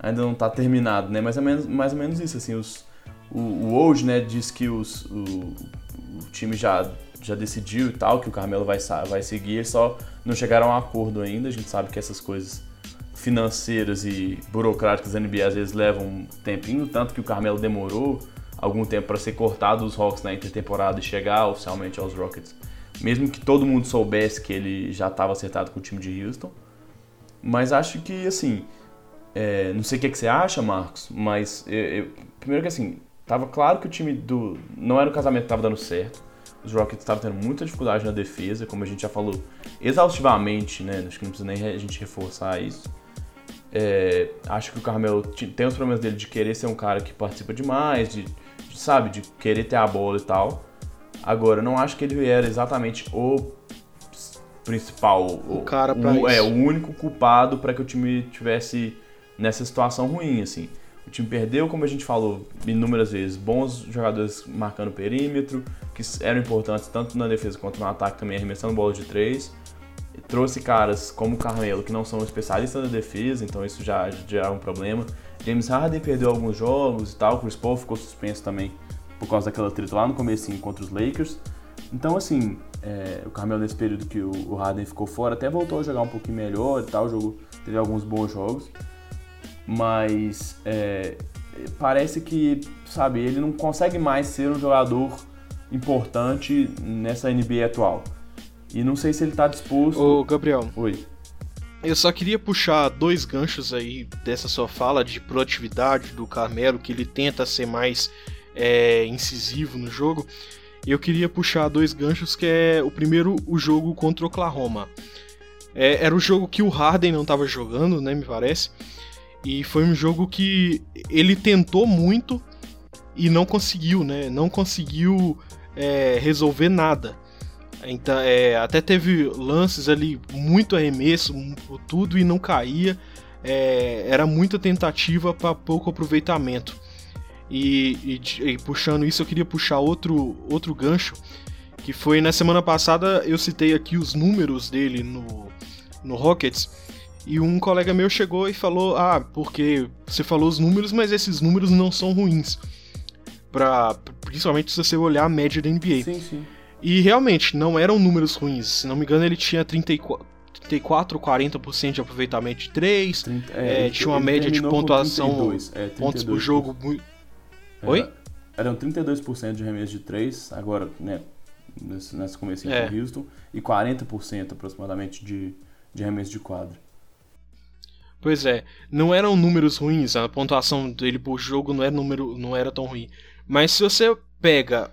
Ainda não tá terminado, né? Mais ou menos, mais ou menos isso, assim, os, o, o Woj, né, diz que os, o, o time já, já decidiu e tal, que o Carmelo vai, vai seguir, eles só não chegaram a um acordo ainda, a gente sabe que essas coisas financeiras e burocráticas da NBA às vezes levam um tempinho, tanto que o Carmelo demorou algum tempo para ser cortado dos Hawks na intertemporada e chegar oficialmente aos Rockets. Mesmo que todo mundo soubesse que ele já estava acertado com o time de Houston. Mas acho que, assim, é, não sei o que, que você acha, Marcos, mas eu- eu- primeiro que assim, tava claro que o time do. Não era um casamento que estava dando certo. Os Rockets estavam tendo muita dificuldade na defesa, como a gente já falou exaustivamente, né? Acho que não precisa nem a gente reforçar isso. É, acho que o Carmelo tem os problemas dele de querer ser um cara que participa demais, de, de, sabe, de querer ter a bola e tal. Agora, não acho que ele era exatamente o principal, O cara pra o, é, o único culpado para que o time tivesse nessa situação ruim, assim. O time perdeu, como a gente falou inúmeras vezes, bons jogadores marcando perímetro, que eram importantes tanto na defesa quanto no ataque também, arremessando bola de três. Trouxe caras como o Carmelo, que não são especialistas na defesa, então isso já, já é um problema. James Harden perdeu alguns jogos e tal, o Chris Paul ficou suspenso também por causa daquela treta lá no começo contra os Lakers. Então, assim, é, o Carmelo nesse período que o, o Harden ficou fora até voltou a jogar um pouquinho melhor e tal, o jogo teve alguns bons jogos. Mas é, parece que, sabe, ele não consegue mais ser um jogador importante nessa NBA atual. E não sei se ele tá disposto. Ô, Gabriel, Oi. Eu só queria puxar dois ganchos aí dessa sua fala de proatividade do Carmelo, que ele tenta ser mais é, incisivo no jogo. Eu queria puxar dois ganchos, que é o primeiro, o jogo contra o Oklahoma. É, era o jogo que o Harden não estava jogando, né, me parece. E foi um jogo que ele tentou muito e não conseguiu, né? Não conseguiu é, resolver nada. Então, é, até teve lances ali, muito arremesso, tudo e não caía. É, era muita tentativa para pouco aproveitamento. E, e e puxando isso, eu queria puxar outro, outro gancho, que foi na semana passada eu citei aqui os números dele no, no Rockets. E um colega meu chegou e falou: Ah, porque você falou os números, mas esses números não são ruins. Pra, principalmente se você olhar a média da NBA. Sim, sim. E realmente, não eram números ruins. Se não me engano, ele tinha 34, 34 40% de aproveitamento de 3. 30, é, é, tinha uma média de pontuação, 32, é, pontos por jogo. Muito... Oi? Eram 32% de arremesso de 3, agora, né, nesse, nesse começo é. com Houston, e 40% aproximadamente de, de arremesso de quadra. Pois é, não eram números ruins, a pontuação dele por jogo não era, número, não era tão ruim. Mas se você pega,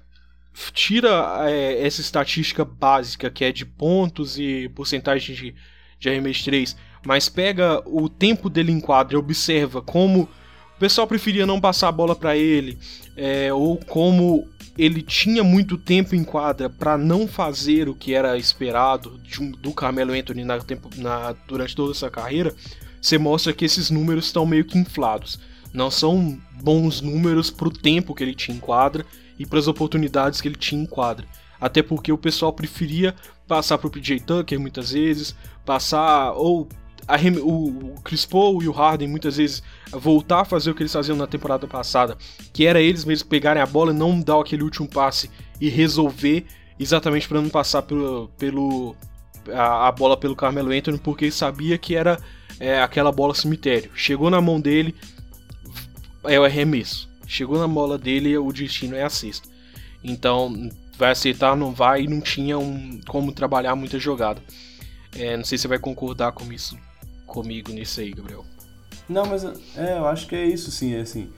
tira é, essa estatística básica que é de pontos e porcentagem de, de arremesso de 3, mas pega o tempo dele em quadra e observa como o pessoal preferia não passar a bola para ele, é, ou como ele tinha muito tempo em quadra para não fazer o que era esperado um, do Carmelo Anthony na, na, durante toda essa carreira, você mostra que esses números estão meio que inflados. Não são bons números para o tempo que ele tinha em quadra e para as oportunidades que ele tinha em quadra. Até porque o pessoal preferia passar para o PJ Tucker muitas vezes, passar ou a, o, Chris Paul e o Harden muitas vezes voltar a fazer o que eles faziam na temporada passada, que era eles mesmos pegarem a bola e não dar aquele último passe e resolver exatamente para não passar pelo, pelo a, a, bola pelo Carmelo Anthony, porque ele sabia que era é, aquela bola cemitério. Chegou na mão dele, é o arremesso. Chegou na bola dele, o destino é a cesta. Então, vai aceitar, não vai, e não tinha um, como trabalhar muita jogada. É, não sei se você vai concordar com isso, comigo nisso aí, Gabriel. Não, mas é, eu acho que é isso, sim. É, assim,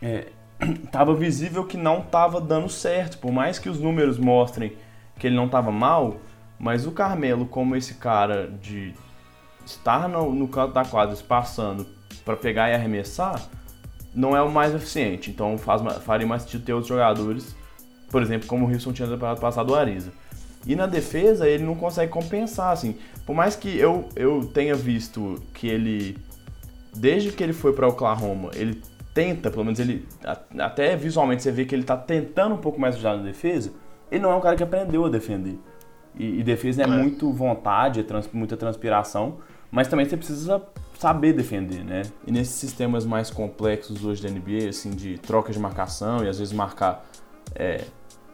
é, *clears throat* tava visível que não tava dando certo. Por mais que os números mostrem que ele não tava mal, mas o Carmelo, como esse cara de estar no, no canto da quadra passando para pegar e arremessar, não é o mais eficiente. Então faz, faria mais sentido ter outros jogadores, por exemplo, como o Wilson tinha temporada passada o Ariza. E na defesa ele não consegue compensar, assim. Por mais que eu, eu tenha visto que ele, desde que ele foi para Oklahoma, ele tenta, pelo menos ele, até visualmente você vê que ele está tentando um pouco mais ajudar na defesa, ele não é um cara que aprendeu a defender. E, e defesa é, é, muito vontade, é trans, muita transpiração, mas também você precisa saber defender, né? E nesses sistemas mais complexos hoje da NBA, assim, de troca de marcação e às vezes marcar é,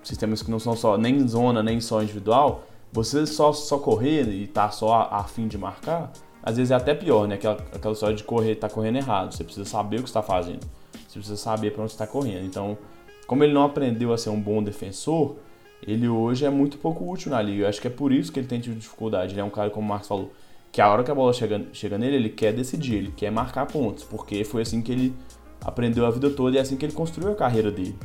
sistemas que não são só nem zona, nem só individual, você só, só correr e tá só a, a fim de marcar, às vezes é até pior, né? Aquela, aquela história de correr, tá correndo errado. Você precisa saber o que está fazendo. Você precisa saber para onde está correndo. Então, como ele não aprendeu a ser um bom defensor, ele hoje é muito pouco útil na liga. Eu acho que é por isso que ele tem dificuldade. Ele é um cara, como o Marcos falou, que a hora que a bola chega, chega nele, ele quer decidir, ele quer marcar pontos, porque foi assim que ele aprendeu a vida toda e é assim que ele construiu a carreira dele.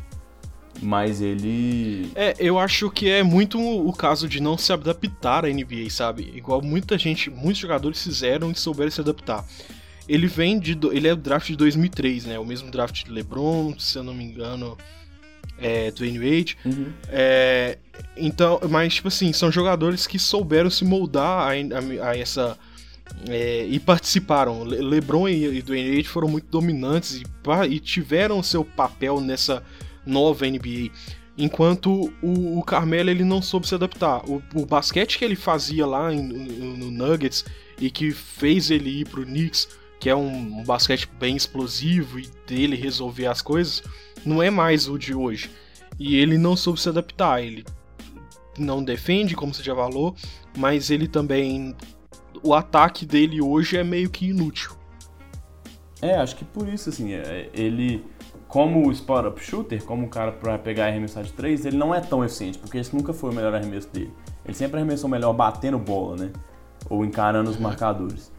Mas ele. É, eu acho que é muito o caso de não se adaptar à NBA, sabe? Igual muita gente, muitos jogadores fizeram e souberam se adaptar. Ele vem de. Ele é o draft de 2003, né? O mesmo draft de LeBron, se eu não me engano é, do Wade. Uhum. É, então, mas, tipo assim, são jogadores que souberam se moldar a, a, a essa. É, e participaram. Le LeBron e, e Dwayne Wade foram muito dominantes e, e tiveram seu papel nessa nova NBA. Enquanto o, o, Carmelo ele não soube se adaptar. O, o basquete que ele fazia lá em, no, no, Nuggets e que fez ele ir pro Knicks, que é um, um basquete bem explosivo e dele resolver as coisas, não é mais o de hoje. E ele não soube se adaptar. Ele não defende, como você já falou, mas ele também. O ataque dele hoje é meio que inútil. É, acho que por isso, assim, é, ele, como o spot-up shooter, como o cara para pegar e arremessar de três, ele não é tão eficiente, porque esse nunca foi o melhor arremesso dele. Ele sempre arremessou melhor batendo bola, né? Ou encarando os uhum. marcadores.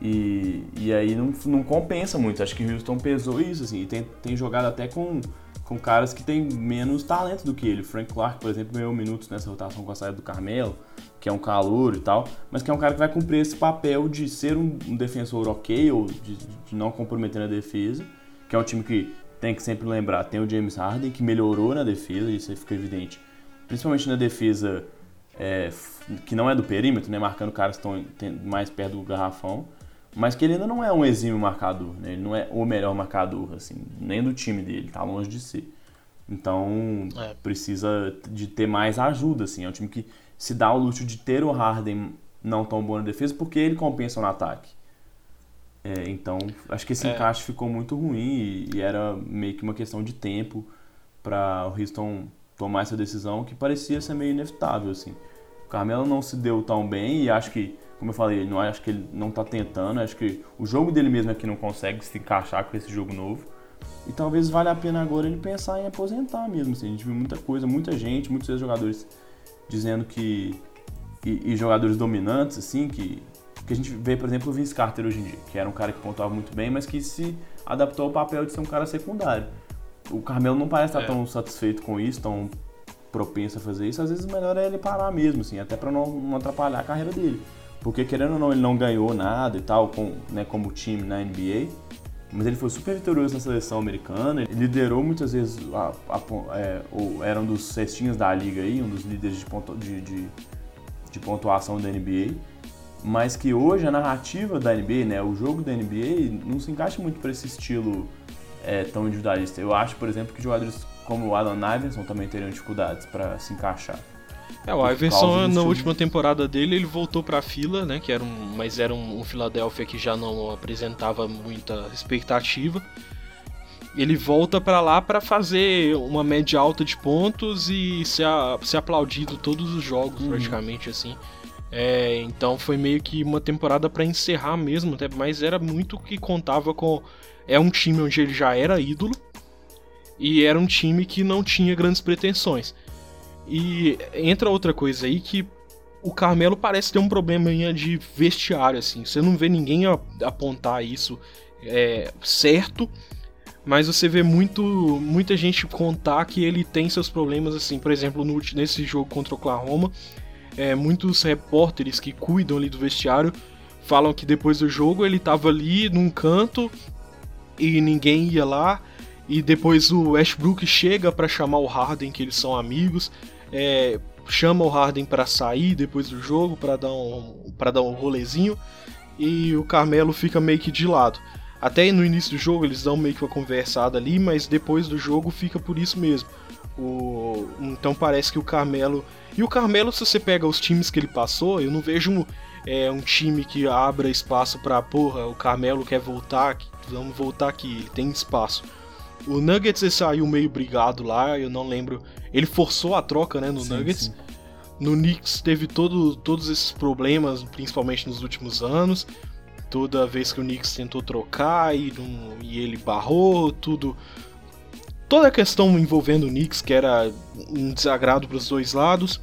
E, e aí não, não compensa muito. Acho que o Houston pesou isso, assim. E tem, tem jogado até com, com caras que têm menos talento do que ele. Frank Clark, por exemplo, ganhou minutos nessa rotação com a saída do Carmelo, que é um calor e tal, mas que é um cara que vai cumprir esse papel de ser um, um defensor ok, ou de, de não comprometer na defesa, que é um time que tem que sempre lembrar, tem o James Harden, que melhorou na defesa, isso aí fica evidente, principalmente na defesa é, que não é do perímetro, né, marcando caras que estão mais perto do garrafão, mas que ele ainda não é um exímio marcador, né? Ele não é o melhor marcador, assim, nem do time dele, tá longe de ser. Então, é. precisa de ter mais ajuda, assim. É um time que se dá o luxo de ter o Harden não tão bom na defesa porque ele compensa no ataque. É, então, acho que esse é. encaixe ficou muito ruim e, e, era meio que uma questão de tempo para o Houston tomar essa decisão que parecia ser meio inevitável, assim. O Carmelo não se deu tão bem e acho que, como eu falei, não acho que ele não está tentando, acho que o jogo dele mesmo é que não consegue se encaixar com esse jogo novo. E talvez valha a pena agora ele pensar em aposentar mesmo. Assim. A gente viu muita coisa, muita gente, muitos jogadores dizendo que. E, e, jogadores dominantes, assim, que, que a gente vê, por exemplo, o Vince Carter hoje em dia, que era um cara que pontuava muito bem, mas que se adaptou ao papel de ser um cara secundário. O Carmelo não parece estar é. tão satisfeito com isso, tão propenso a fazer isso. Às vezes o melhor é ele parar mesmo, assim, até para não, não atrapalhar a carreira dele. Porque querendo ou não, ele não ganhou nada e tal, com, né, como time na NBA. Mas ele foi super vitorioso na seleção americana, ele liderou muitas vezes, a, a, é, ou era um dos cestinhos da liga aí, um dos líderes de, de, de, de, pontuação da NBA. Mas que hoje a narrativa da NBA, né, o jogo da NBA, não se encaixa muito para esse estilo é, tão individualista. Eu acho, por exemplo, que jogadores como o Alan Iverson também teriam dificuldades para se encaixar. É, o Iverson na última temporada dele ele voltou para a fila, né, que era um, mas era um, um Philadelphia que já não apresentava muita expectativa. Ele volta para lá para fazer uma média alta de pontos e ser, ser aplaudido todos os jogos uhum. praticamente assim. É, então foi meio que uma temporada para encerrar mesmo, até, mas era muito que contava com é um time onde ele já era ídolo e era um time que não tinha grandes pretensões. E entra outra coisa aí que o Carmelo parece ter um problema de vestiário, assim. Você não vê ninguém apontar isso é, certo, mas você vê muito, muita gente contar que ele tem seus problemas, assim. Por exemplo, no, nesse jogo contra o Oklahoma, é, muitos repórteres que cuidam ali do vestiário falam que depois do jogo ele tava ali num canto e ninguém ia lá. E depois o Westbrook chega para chamar o Harden, que eles são amigos é, chama o Harden para sair depois do jogo para dar um para dar um rolezinho e o Carmelo fica meio que de lado. Até no início do jogo eles dão meio que uma conversada ali, mas depois do jogo fica por isso mesmo. O, então parece que o Carmelo. E o Carmelo, se você pega os times que ele passou, eu não vejo um, é, um time que abra espaço pra porra, o Carmelo quer voltar, vamos voltar aqui, tem espaço. O Nuggets saiu meio brigado lá, eu não lembro. Ele forçou a troca, né, no sim, Nuggets. Sim. No Knicks teve todo, todos esses problemas, principalmente nos últimos anos. Toda vez que o Knicks tentou trocar e, não, e ele barrou, tudo. Toda a questão envolvendo o Knicks, que era um desagrado para os dois lados.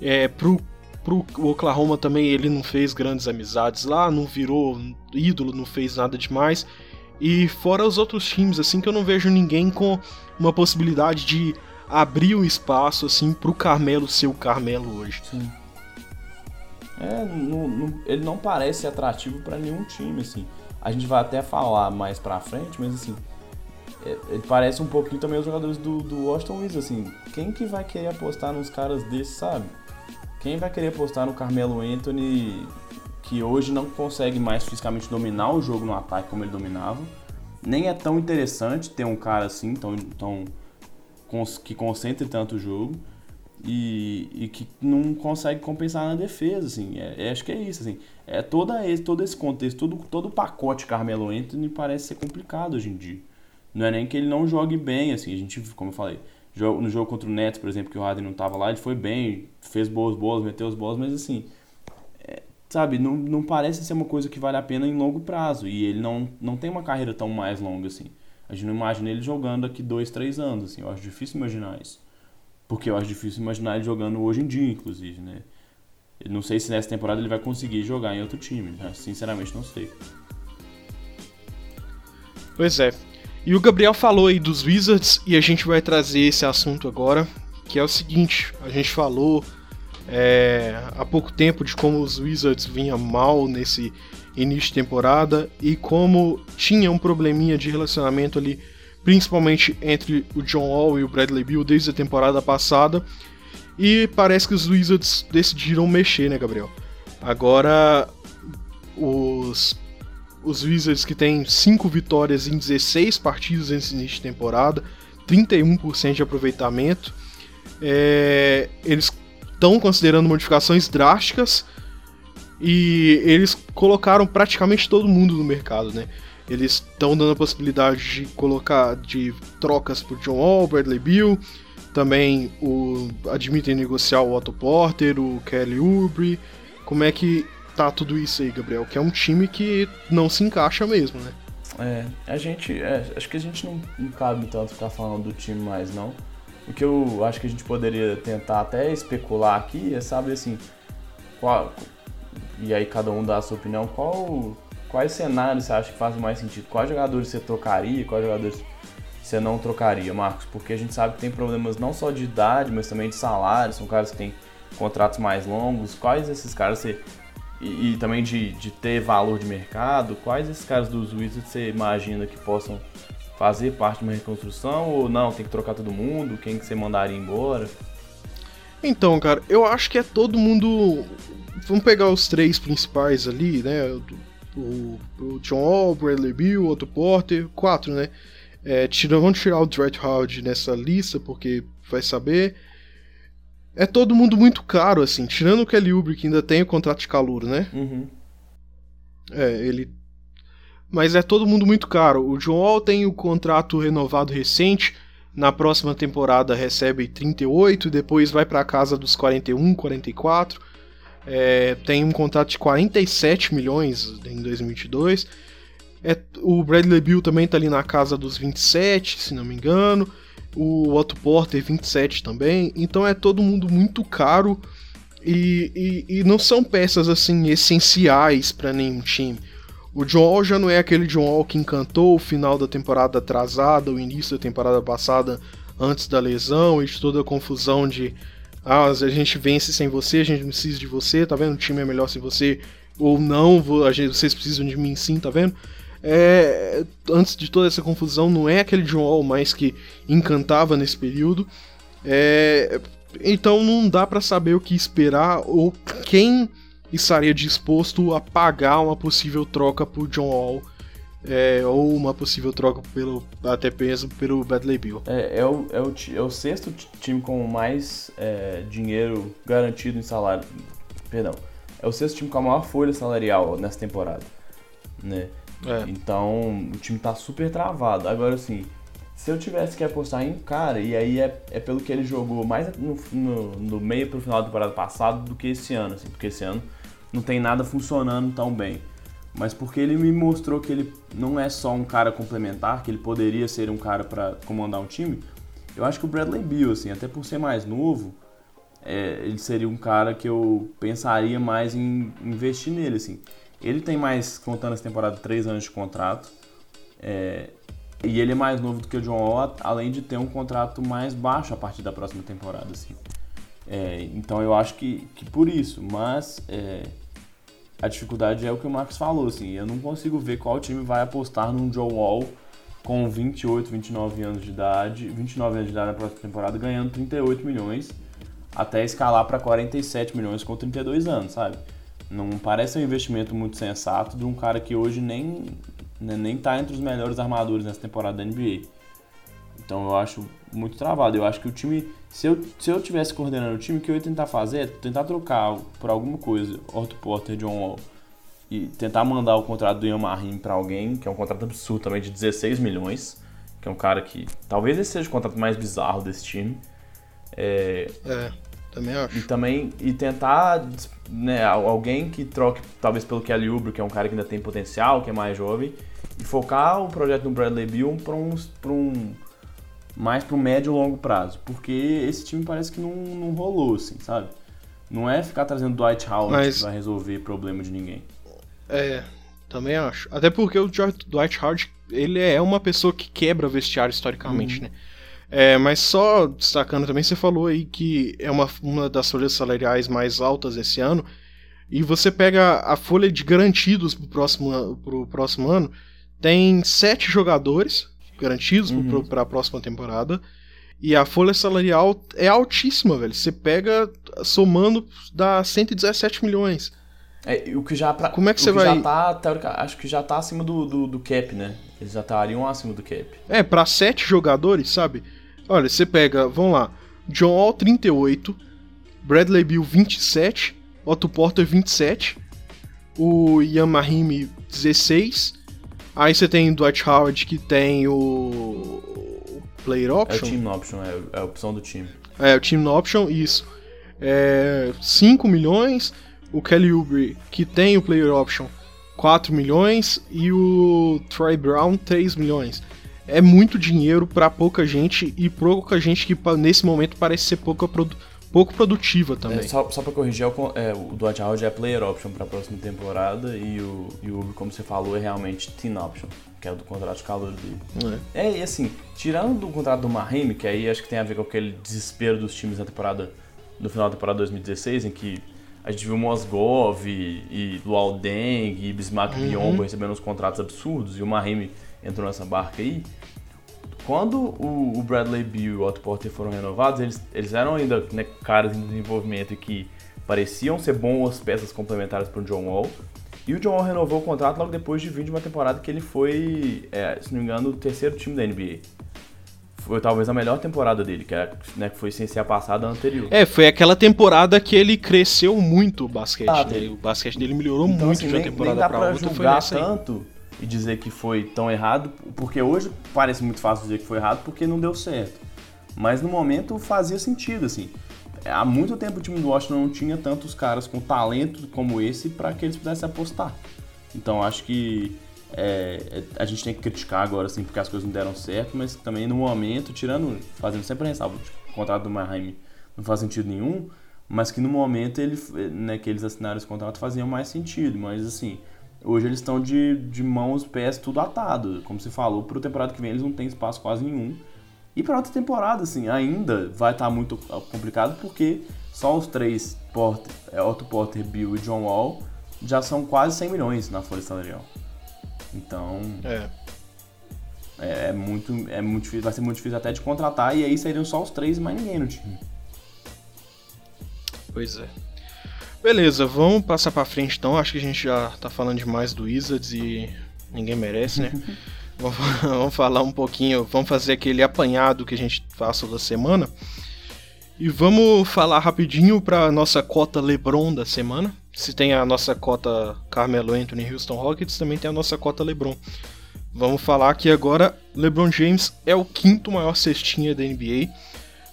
É, pro, pro Oklahoma também ele não fez grandes amizades lá, não virou ídolo, não fez nada demais. E fora os outros times, assim, que eu não vejo ninguém com uma possibilidade de abrir o espaço, assim, pro Carmelo ser o Carmelo hoje. Sim. É, não, não, ele não parece atrativo para nenhum time, assim. A gente vai até falar mais pra frente, mas assim, é, ele parece um pouquinho também os jogadores do, do Washington Wizards, assim. Quem que vai querer apostar nos caras desses, sabe? Quem vai querer apostar no Carmelo Anthony que hoje não consegue mais fisicamente dominar o jogo no ataque como ele dominava. Nem é tão interessante ter um cara assim, tão, tão que concentre tanto o jogo e, e que não consegue compensar na defesa, assim. É, é, acho que é isso, assim. É toda esse, todo esse contexto, todo, todo o pacote Carmelo Anthony parece ser complicado hoje em dia. Não é nem que ele não jogue bem, assim. A gente, como eu falei, no jogo contra o Nets, por exemplo, que o Harden não estava lá, ele foi bem, fez boas bolas, meteu as bolas, mas assim, sabe, não, não parece ser uma coisa que vale a pena em longo prazo. E ele não, não tem uma carreira tão mais longa assim. A gente não imagina ele jogando daqui dois, três anos, assim. Eu acho difícil imaginar isso. Porque eu acho difícil imaginar ele jogando hoje em dia, inclusive, né? Eu não sei se nessa temporada ele vai conseguir jogar em outro time, né? sinceramente não sei. Pois é. E o Gabriel falou aí dos Wizards e a gente vai trazer esse assunto agora, que é o seguinte, a gente falou é, há pouco tempo de como os Wizards vinham mal nesse início de temporada e como tinha um probleminha de relacionamento ali, principalmente entre o John Wall e o Bradley Beal desde a temporada passada. E parece que os Wizards decidiram mexer, né, Gabriel? Agora os os Wizards que têm 5 vitórias em 16 partidas nesse início de temporada, 31% de aproveitamento. É, eles estão considerando modificações drásticas e eles colocaram praticamente todo mundo no mercado, né? Eles estão dando a possibilidade de colocar de trocas por John Wall, Bradley Bill, também o admitem negociar o Otto Porter, o Kelly Oubre. Como é que tá tudo isso aí, Gabriel? Que é um time que não se encaixa mesmo, né? É, a gente. É, acho que a gente não, não cabe tanto ficar falando do time mais, não. O que eu acho que a gente poderia tentar até especular aqui é saber assim. Qual, e aí cada um dá a sua opinião, qual, quais cenários você acha que fazem mais sentido? Quais jogadores você trocaria, quais jogadores você não trocaria, Marcos? Porque a gente sabe que tem problemas não só de idade, mas também de salário, são caras que têm contratos mais longos. Quais esses caras você e, e, também de, de ter valor de mercado, quais esses caras dos Wizards você imagina que possam fazer parte de uma reconstrução ou não, tem que trocar todo mundo, quem que você mandaria embora? Então, cara, eu acho que é todo mundo. Vamos pegar os três principais ali, né? O, o John Wall, Bradley Bill, Otto Porter, quatro, né? É, tira, vamos tirar o Dwight Howard nessa lista, porque vai saber é todo mundo muito caro, assim. Tirando o Kelly Oubre, que ainda tem o contrato de calor, né? Uhum. É, ele. Mas é todo mundo muito caro. O John Wall tem o contrato renovado recente. Na próxima temporada recebe 38, depois vai para casa dos 41, 44. É, tem um contrato de 47 milhões em 2022. É, o Bradley Bill também tá ali na casa dos 27, se não me engano o Otto Porter 27 também, então é todo mundo muito caro e, e, e não são peças assim essenciais para nenhum time. O John Wall já não é aquele John Wall que encantou o final da temporada atrasada, o início da temporada passada antes da lesão e de toda a confusão de ah, a gente vence sem você, a gente precisa de você, tá vendo? O time é melhor sem você ou não, vocês precisam de mim sim, tá vendo? é, antes de toda essa confusão, não é aquele John Wall mais que encantava nesse período. É, então não dá para saber o que esperar ou quem estaria disposto a pagar uma possível troca por John Wall. É, ou uma possível troca pelo até mesmo pelo Bradley Bill. É, é, o, é, o, é o sexto time com mais é, dinheiro garantido em salário. Perdão. É o sexto time com a maior folha salarial nessa temporada. Né? É. Então o time tá super travado. Agora, assim, se eu tivesse que apostar em um cara, e aí é, é pelo que ele jogou mais no, no, no meio pro final da temporada passada do que esse ano, assim, porque esse ano não tem nada funcionando tão bem. Mas porque ele me mostrou que ele não é só um cara complementar, que ele poderia ser um cara para comandar um time, eu acho que o Bradley Beal, assim, até por ser mais novo, é, ele seria um cara que eu pensaria mais em investir nele, assim. Ele tem mais, contando essa temporada, 3 anos de contrato. É, e ele é mais novo do que o John Wall, além de ter um contrato mais baixo a partir da próxima temporada. Assim. É, então eu acho que, que por isso, mas é, a dificuldade é o que o Marcos falou. Assim, eu não consigo ver qual time vai apostar num John Wall com 28, 29 anos de idade, 29 anos de idade na próxima temporada, ganhando 38 milhões, até escalar para 47 milhões com 32 anos, sabe? Não parece um investimento muito sensato de um cara que hoje nem né, nem tá entre os melhores armadores nessa temporada da NBA. Então eu acho muito travado. Eu acho que o time, se eu, se eu tivesse coordenando o time, o que eu ia tentar fazer é tentar trocar por alguma coisa Otto Porter, John Wall e tentar mandar o contrato do Yamarim para alguém, que é um contrato absurdo também de 16 milhões, que é um cara que talvez esse seja o contrato mais bizarro desse time. É, é também acho. E também e tentar né, alguém que troque, talvez pelo Kelly Oubre, que é um cara que ainda tem potencial, que é mais jovem, e focar o projeto do Bradley Bill para um, um mais um médio e longo prazo, porque esse time parece que não, não rolou, assim, sabe? Não é ficar trazendo Dwight Howard Mas... que vai resolver problema de ninguém. É, também acho. Até porque o Dwight Howard, ele é uma pessoa que quebra vestiário historicamente, uhum. né? É, mas só destacando também, você falou aí que é uma, uma das folhas salariais mais altas esse ano. E você pega a folha de garantidos pro próximo, pro próximo ano, tem sete jogadores garantidos uhum. para a próxima temporada. E a folha salarial é altíssima, velho. Você pega, somando, dá 117 milhões. É, o que já pra, Como é que você vai. Já tá, teórica, acho que já tá acima do, do, do, cap, né? Eles já estariam acima do cap. É, para sete jogadores, sabe? Olha, você pega, vamos lá, John Wall 38, Bradley Bill 27, Otto Porter 27, o Yamahimi 16, aí você tem o Dwight Howard que tem o Player Option. É o Team Option, é, é a opção do time. É, o Team Option, isso. É, 5 milhões. O Kelly Oubre, que tem o Player Option, 4 milhões. E o Troy Brown, 3 milhões. É muito dinheiro para pouca gente e pouca gente que nesse momento parece ser pouca produ pouco produtiva também. É, só, só pra corrigir, é, o Dwight Howard é Player Option pra próxima temporada e o, e o Uber, como você falou, é realmente Team Option, que é o do contrato de calor dele. É. é, e assim, tirando do contrato do Mahim, que aí acho que tem a ver com aquele desespero dos times na temporada, no final da temporada 2016, em que a gente viu Mosgov e, e Luau Deng e Bismarck uhum. Biombo recebendo uns contratos absurdos e o Mahim entrou nessa barca aí. Quando o, o Bradley Beal e o Otto Porter foram renovados, eles, eles eram ainda né, caras em desenvolvimento que pareciam ser boas peças complementares para o John Wall. E o John Wall renovou o contrato logo depois de vir de uma temporada que ele foi, é, se não me engano, o terceiro time da NBA. Foi talvez a melhor temporada dele, que, era, né, que foi sem ser a passada anterior. É, foi aquela temporada que ele cresceu muito o basquete ah, dele. O basquete dele melhorou então, muito assim, de uma temporada para outra. Foi nessa tanto e dizer que foi tão errado, porque hoje parece muito fácil dizer que foi errado porque não deu certo. Mas no momento fazia sentido, assim. Há muito tempo o time do Washington não tinha tantos caras com talento como esse para que eles pudessem apostar. Então acho que é, a gente tem que criticar agora, assim, porque as coisas não deram certo, mas também no momento, tirando, fazendo sempre ressalva, o contrato do Maheim não faz sentido nenhum, mas que no momento ele, né, que eles assinaram esse contrato faziam mais sentido, mas assim, Hoje eles estão de, de mãos, pés, tudo atado. Como você falou, para o temporada que vem eles não têm espaço quase nenhum. E para outra temporada, assim, ainda vai estar tá muito complicado porque só os três, Porter, é, Otto Porter, Bill e John Wall, já são quase 100 milhões na folha salarial. Então. É. é. É, muito, é muito difícil, vai ser muito difícil até de contratar, e aí seriam só os três e mais ninguém no time. Pois é. Beleza, vamos passar pra frente então. Acho que a gente já tá falando demais do Wizards e ninguém merece, né? *laughs* *laughs* vamos falar um pouquinho, vamos fazer aquele apanhado que a gente faz toda semana. E vamos falar rapidinho para nossa cota LeBron da semana. Se tem a nossa cota Carmelo Anthony Houston Rockets, também tem a nossa cota LeBron. Vamos falar que agora LeBron James é o quinto maior cestinha da NBA,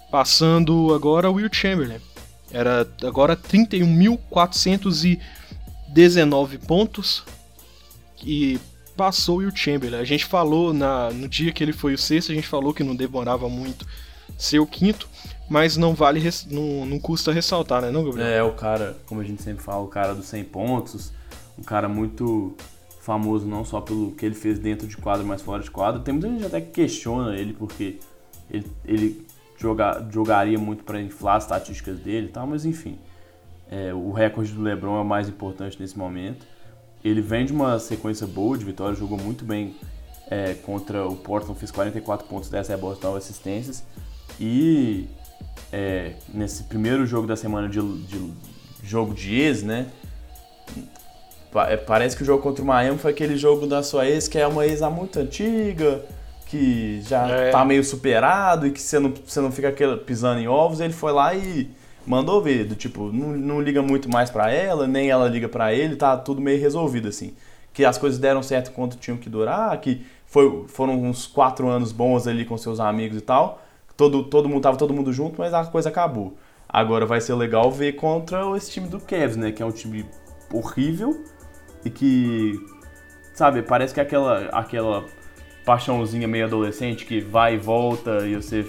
passando agora o Will Chamberlain. Era agora 31.419 pontos e passou o Chamberlain. A gente falou na, no dia que ele foi o sexto, a gente falou que não demorava muito ser o quinto, mas não vale, não, não custa ressaltar, né, não, Gabriel? É, o cara, como a gente sempre fala, o cara dos 100 pontos, um cara muito famoso não só pelo que ele fez dentro de quadro, mas fora de quadro. Tem muita gente até que questiona ele porque ele, ele jogar, jogaria muito para inflar as estatísticas dele e tal, mas enfim. É, o recorde do LeBron é o mais importante nesse momento. Ele vem de uma sequência boa de vitórias, jogou muito bem é, contra o Portland, fez 44 pontos, 10 rebotes, 9 assistências. E é, nesse primeiro jogo da semana de, de jogo de ex, né? É, parece que o jogo contra o Miami foi aquele jogo da sua ex, que é uma ex muito antiga, que já é. tá meio superado e que você não, você não fica pisando em ovos, ele foi lá e mandou ver, do tipo, não, não liga muito mais para ela, nem ela liga para ele, tá tudo meio resolvido assim. Que as coisas deram certo quanto tinham que durar, que foi, foram uns quatro anos bons ali com seus amigos e tal. Todo, todo mundo tava todo mundo junto, mas a coisa acabou. Agora vai ser legal ver contra esse time do Cavs, né? Que é um time horrível e que, sabe, parece que aquela, aquela paixãozinha meio adolescente que vai e volta e você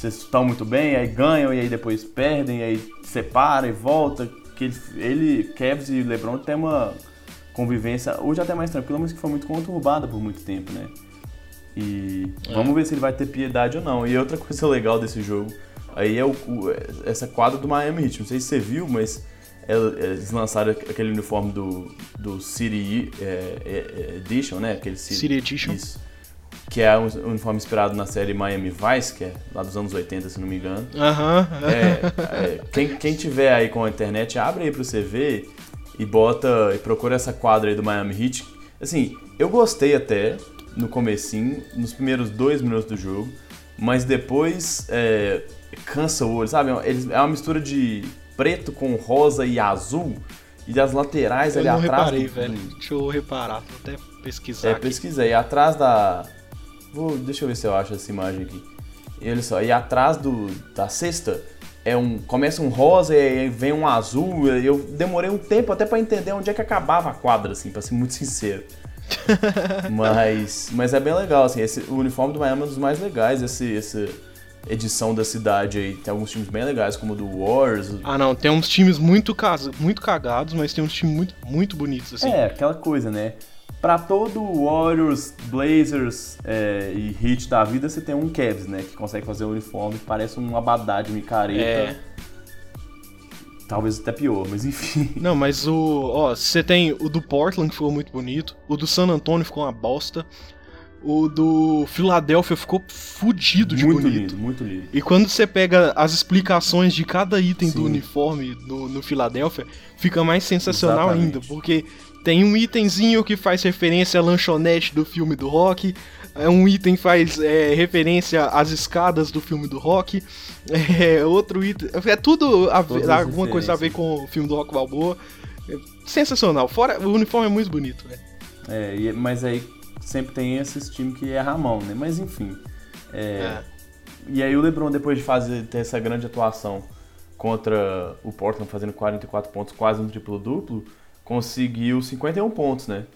vocês estão muito bem, aí ganham e aí depois perdem, e aí separa e volta. Que ele, ele Cavs e LeBron tem uma convivência hoje até mais tranquila, mas que foi muito conturbada por muito tempo, né? E é. vamos ver se ele vai ter piedade ou não. E outra coisa legal desse jogo aí é o, o essa quadra do Miami Heat. Não sei se você viu, mas eles lançaram aquele uniforme do, do City é, é, Edition, né? Aquele City, City Edition. Isso. Que é um uniforme inspirado na série Miami Vice, que é lá dos anos 80, se não me engano. Aham. Uh -huh. é, quem, quem tiver aí com a internet, abre aí pra você ver e bota e procura essa quadra aí do Miami Heat. Assim, eu gostei até no comecinho, nos primeiros dois minutos do jogo, mas depois é, cansa o olho, sabe? É uma mistura de preto com rosa e azul. E as laterais eu ali atrás. Reparei, do... velho. Deixa eu reparar, vou até pesquisar. É, aqui. pesquisei. Atrás da, vou, deixa eu ver se eu acho essa imagem aqui. E olha só, e atrás do, da cesta é um começa um rosa e vem um azul. Eu demorei um tempo até para entender onde é que acabava a quadra, assim, para ser muito sincero. *laughs* mas, mas é bem legal, assim, esse, o uniforme do Miami é um dos mais legais, esse, essa edição da cidade aí. Tem alguns times bem legais, como o do Wars. Ah, não, tem uns times muito, muito cagados, mas tem uns times muito, muito bonitos, assim. É, aquela coisa, né? Pra todo Warriors, Blazers é, e Heat da vida, você tem um Cavs, né? Que consegue fazer um uniforme que parece um abadá de micareta. É. Talvez até pior, mas enfim. *laughs* Não, mas o. Ó, você tem o do Portland que ficou muito bonito. O do San Antonio ficou uma bosta. O do Philadelphia ficou fudido de muito bonito. Lindo, muito lindo. E quando você pega as explicações de cada item Sim. do uniforme no, no Philadelphia, fica mais sensacional Exatamente. ainda. Porque tem um itemzinho que faz referência à lanchonete do filme do Rock. É um item faz é, referência às escadas do filme do Rock. *laughs* É, outro item. É tudo a alguma coisa a ver com o filme do Rock Balboa. É sensacional. Fora, o uniforme é muito bonito, né? É, mas aí sempre tem esses times que erram a mão, né? Mas enfim. É, é. E aí o LeBron, depois de fazer ter essa grande atuação contra o Portland, fazendo 44 pontos, quase um triplo-duplo conseguiu 51 pontos, né?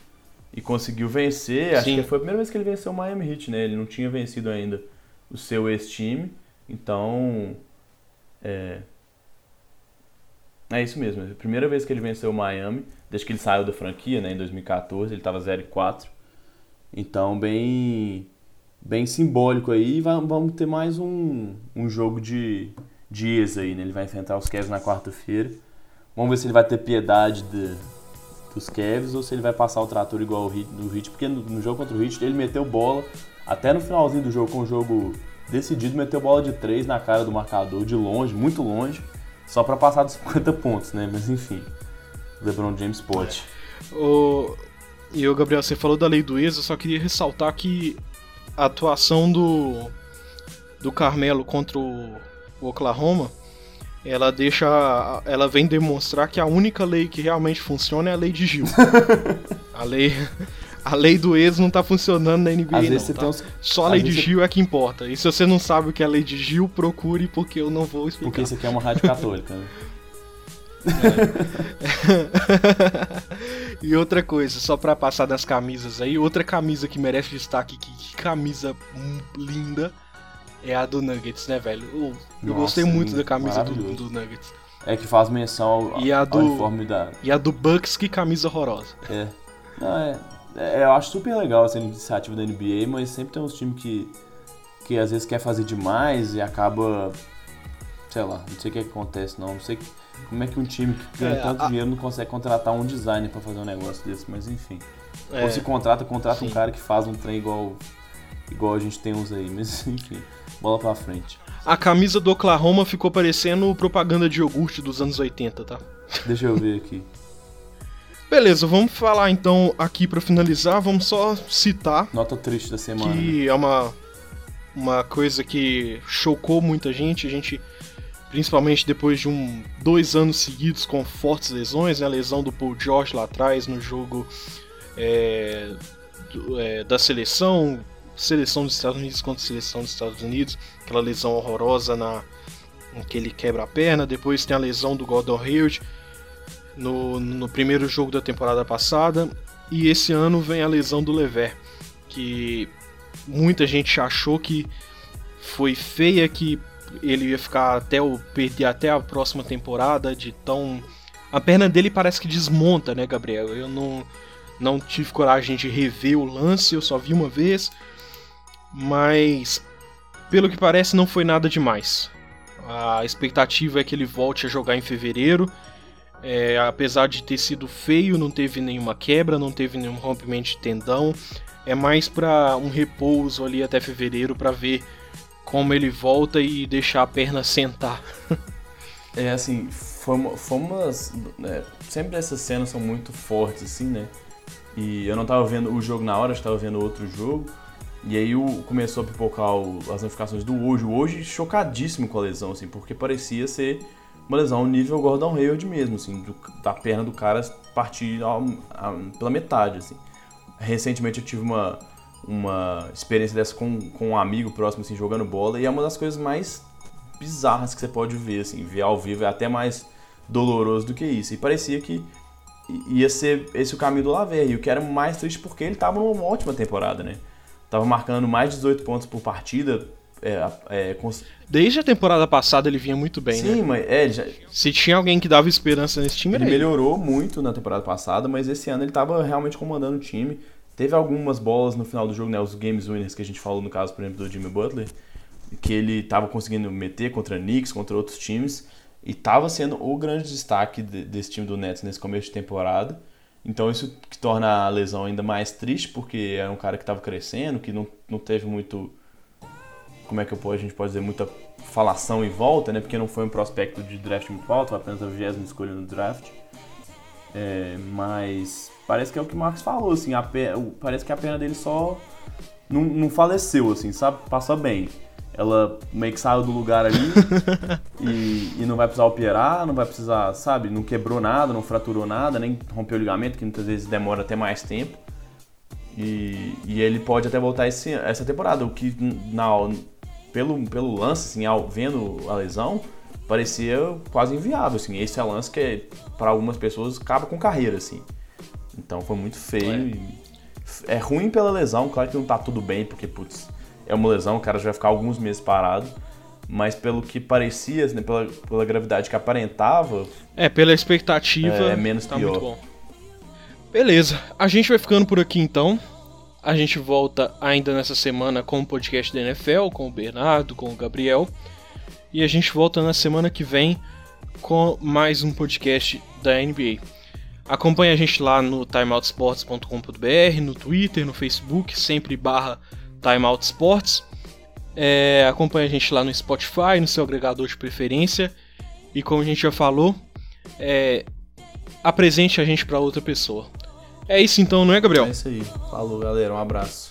E conseguiu vencer, Sim. acho que foi a primeira vez que ele venceu o Miami Heat, né? Ele não tinha vencido ainda o seu ex-time, então... É... É isso mesmo, é a primeira vez que ele venceu o Miami, desde que ele saiu da franquia, né, em 2014, ele estava 0 4. Então, bem bem simbólico aí, vamos ter mais um, um jogo de dias aí, né? Ele vai enfrentar os Cavs na quarta-feira. Vamos ver se ele vai ter piedade de, dos Cavs ou se ele vai passar o trator igual o Heat, do Heat, porque no, no, jogo contra o Heat ele meteu bola, até no finalzinho do jogo, com o jogo decidido, meteu bola de 3 na cara do marcador, de longe, muito longe, só para passar dos *laughs* 50 pontos, né? Mas enfim, LeBron James pode. O... E o Gabriel, você falou da lei do ex, eu só queria ressaltar que a atuação do, do Carmelo contra o, o Oklahoma ela deixa. Ela vem demonstrar que a única lei que realmente funciona é a lei de Gil. *laughs* a lei. A lei do ex não tá funcionando na NBA, Às não. Tá? Uns... Só a lei de Gil é que importa. E se você não sabe o que é a lei de Gil, procure, porque eu não vou explicar. Porque isso aqui é uma rádio católica, né? *laughs* É. *laughs* e outra coisa, só para passar das camisas aí, outra camisa que merece destaque, que, que camisa linda é a do Nuggets, né, velho? Eu, Nossa, eu gostei muito da camisa do, do, Nuggets. É que faz menção ao, e a do, uniforme da... E a do Bucks, que camisa horrorosa. É. Não, é, é, eu acho super legal essa iniciativa da NBA, mas sempre tem uns times que, que às vezes quer fazer demais e acaba... Sei lá, não sei o que acontece não, não sei como é que um time que ganha é, tanto a... dinheiro não consegue contratar um designer para fazer um negócio desse, mas enfim. É, Ou se contrata, contrata sim. um cara que faz um trem igual, igual a gente tem uns aí, mas *laughs* enfim bola pra frente. A camisa do Oklahoma ficou parecendo propaganda de iogurte dos anos 80, tá? Deixa eu ver aqui. *laughs* Beleza, vamos falar então aqui para finalizar, vamos só citar. Nota triste da semana. Que né? é uma, uma coisa que chocou muita gente, a gente. Principalmente depois de um, dois anos seguidos com fortes lesões, né? a lesão do Paul George lá atrás no jogo é, do, é, da seleção, seleção dos Estados Unidos contra seleção dos Estados Unidos, aquela lesão horrorosa na que ele quebra a perna, depois tem a lesão do Gordon Hayward no, no primeiro jogo da temporada passada, e esse ano vem a lesão do Lever, que muita gente achou que foi feia, que ele ia ficar até o perder até a próxima temporada de tão a perna dele parece que desmonta, né, Gabriel? Eu não não tive coragem de rever o lance, eu só vi uma vez mas pelo que parece não foi nada demais. A expectativa é que ele volte a jogar em fevereiro. É, apesar de ter sido feio, não teve nenhuma quebra, não teve nenhum rompimento de tendão. É mais para um repouso ali até fevereiro para ver como ele volta e deixar a perna sentar. *laughs* é assim, umas. Né, sempre essas cenas são muito fortes, assim, né? E eu não tava vendo o jogo na hora, eu estava vendo outro jogo. E aí o, começou a pipocar o, as notificações do hoje. O hoje chocadíssimo com a lesão, assim, porque parecia ser uma lesão nível Gordon Hayward mesmo, assim, do, da perna do cara partir ao, a, pela metade, assim. Recentemente eu tive uma, uma experiência dessa com, com um amigo próximo, assim, jogando bola, e é uma das coisas mais bizarras que você pode ver, assim, ver ao vivo é até mais doloroso do que isso. E parecia que ia ser esse o caminho do Laver, e o que era mais triste porque ele estava numa ótima temporada, né? Tava marcando mais de 18 pontos por partida. É, é, cons... Desde a temporada passada ele vinha muito bem, Sim, né? Mas é, já... Se tinha alguém que dava esperança nesse time, ele melhorou muito na temporada passada, mas esse ano ele estava realmente comandando o time. Teve algumas bolas no final do jogo, né? Os games winners que a gente falou no caso, por exemplo, do Jimmy Butler, que ele estava conseguindo meter contra Knicks, contra outros times, e estava sendo o grande destaque de, desse time do Nets nesse começo de temporada. Então isso que torna a lesão ainda mais triste, porque era um cara que estava crescendo, que não, não teve muito. Como é que eu, a gente pode dizer? Muita falação em volta, né? Porque não foi um prospecto de draft muito alto, apenas a 20 escolha no draft. É, mas parece que é o que o Marcos falou, assim, a, parece que a perna dele só não, não faleceu, assim, sabe? Passa bem ela meio que saiu do lugar ali *laughs* e, e, não vai precisar operar, não vai precisar, sabe, não quebrou nada, não fraturou nada, nem rompeu o ligamento, que muitas vezes demora até mais tempo. E, e ele pode até voltar esse, essa temporada, o que na, pelo, pelo lance, assim, ao, vendo a lesão, parecia quase inviável, assim. Esse é lance que para algumas pessoas acaba com carreira, assim. Então foi muito feio. É. é ruim pela lesão, claro que não tá tudo bem, porque, putz, é uma lesão, o cara já vai ficar alguns meses parado. Mas pelo que parecia, né, pela, pela gravidade que aparentava. É, pela expectativa. É, menos tá pior. Muito bom. Beleza, a gente vai ficando por aqui então. A gente volta ainda nessa semana com o podcast da NFL, com o Bernardo, com o Gabriel. E a gente volta na semana que vem com mais um podcast da NBA. Acompanhe a gente lá no timeoutsports.com.br, no Twitter, no Facebook, sempre barra Timeout Sports. É, acompanhe a gente lá no Spotify, no seu agregador de preferência. E como a gente já falou, é, apresente a gente para outra pessoa. É isso então, não é, Gabriel? É isso aí. Falou, galera. Um abraço.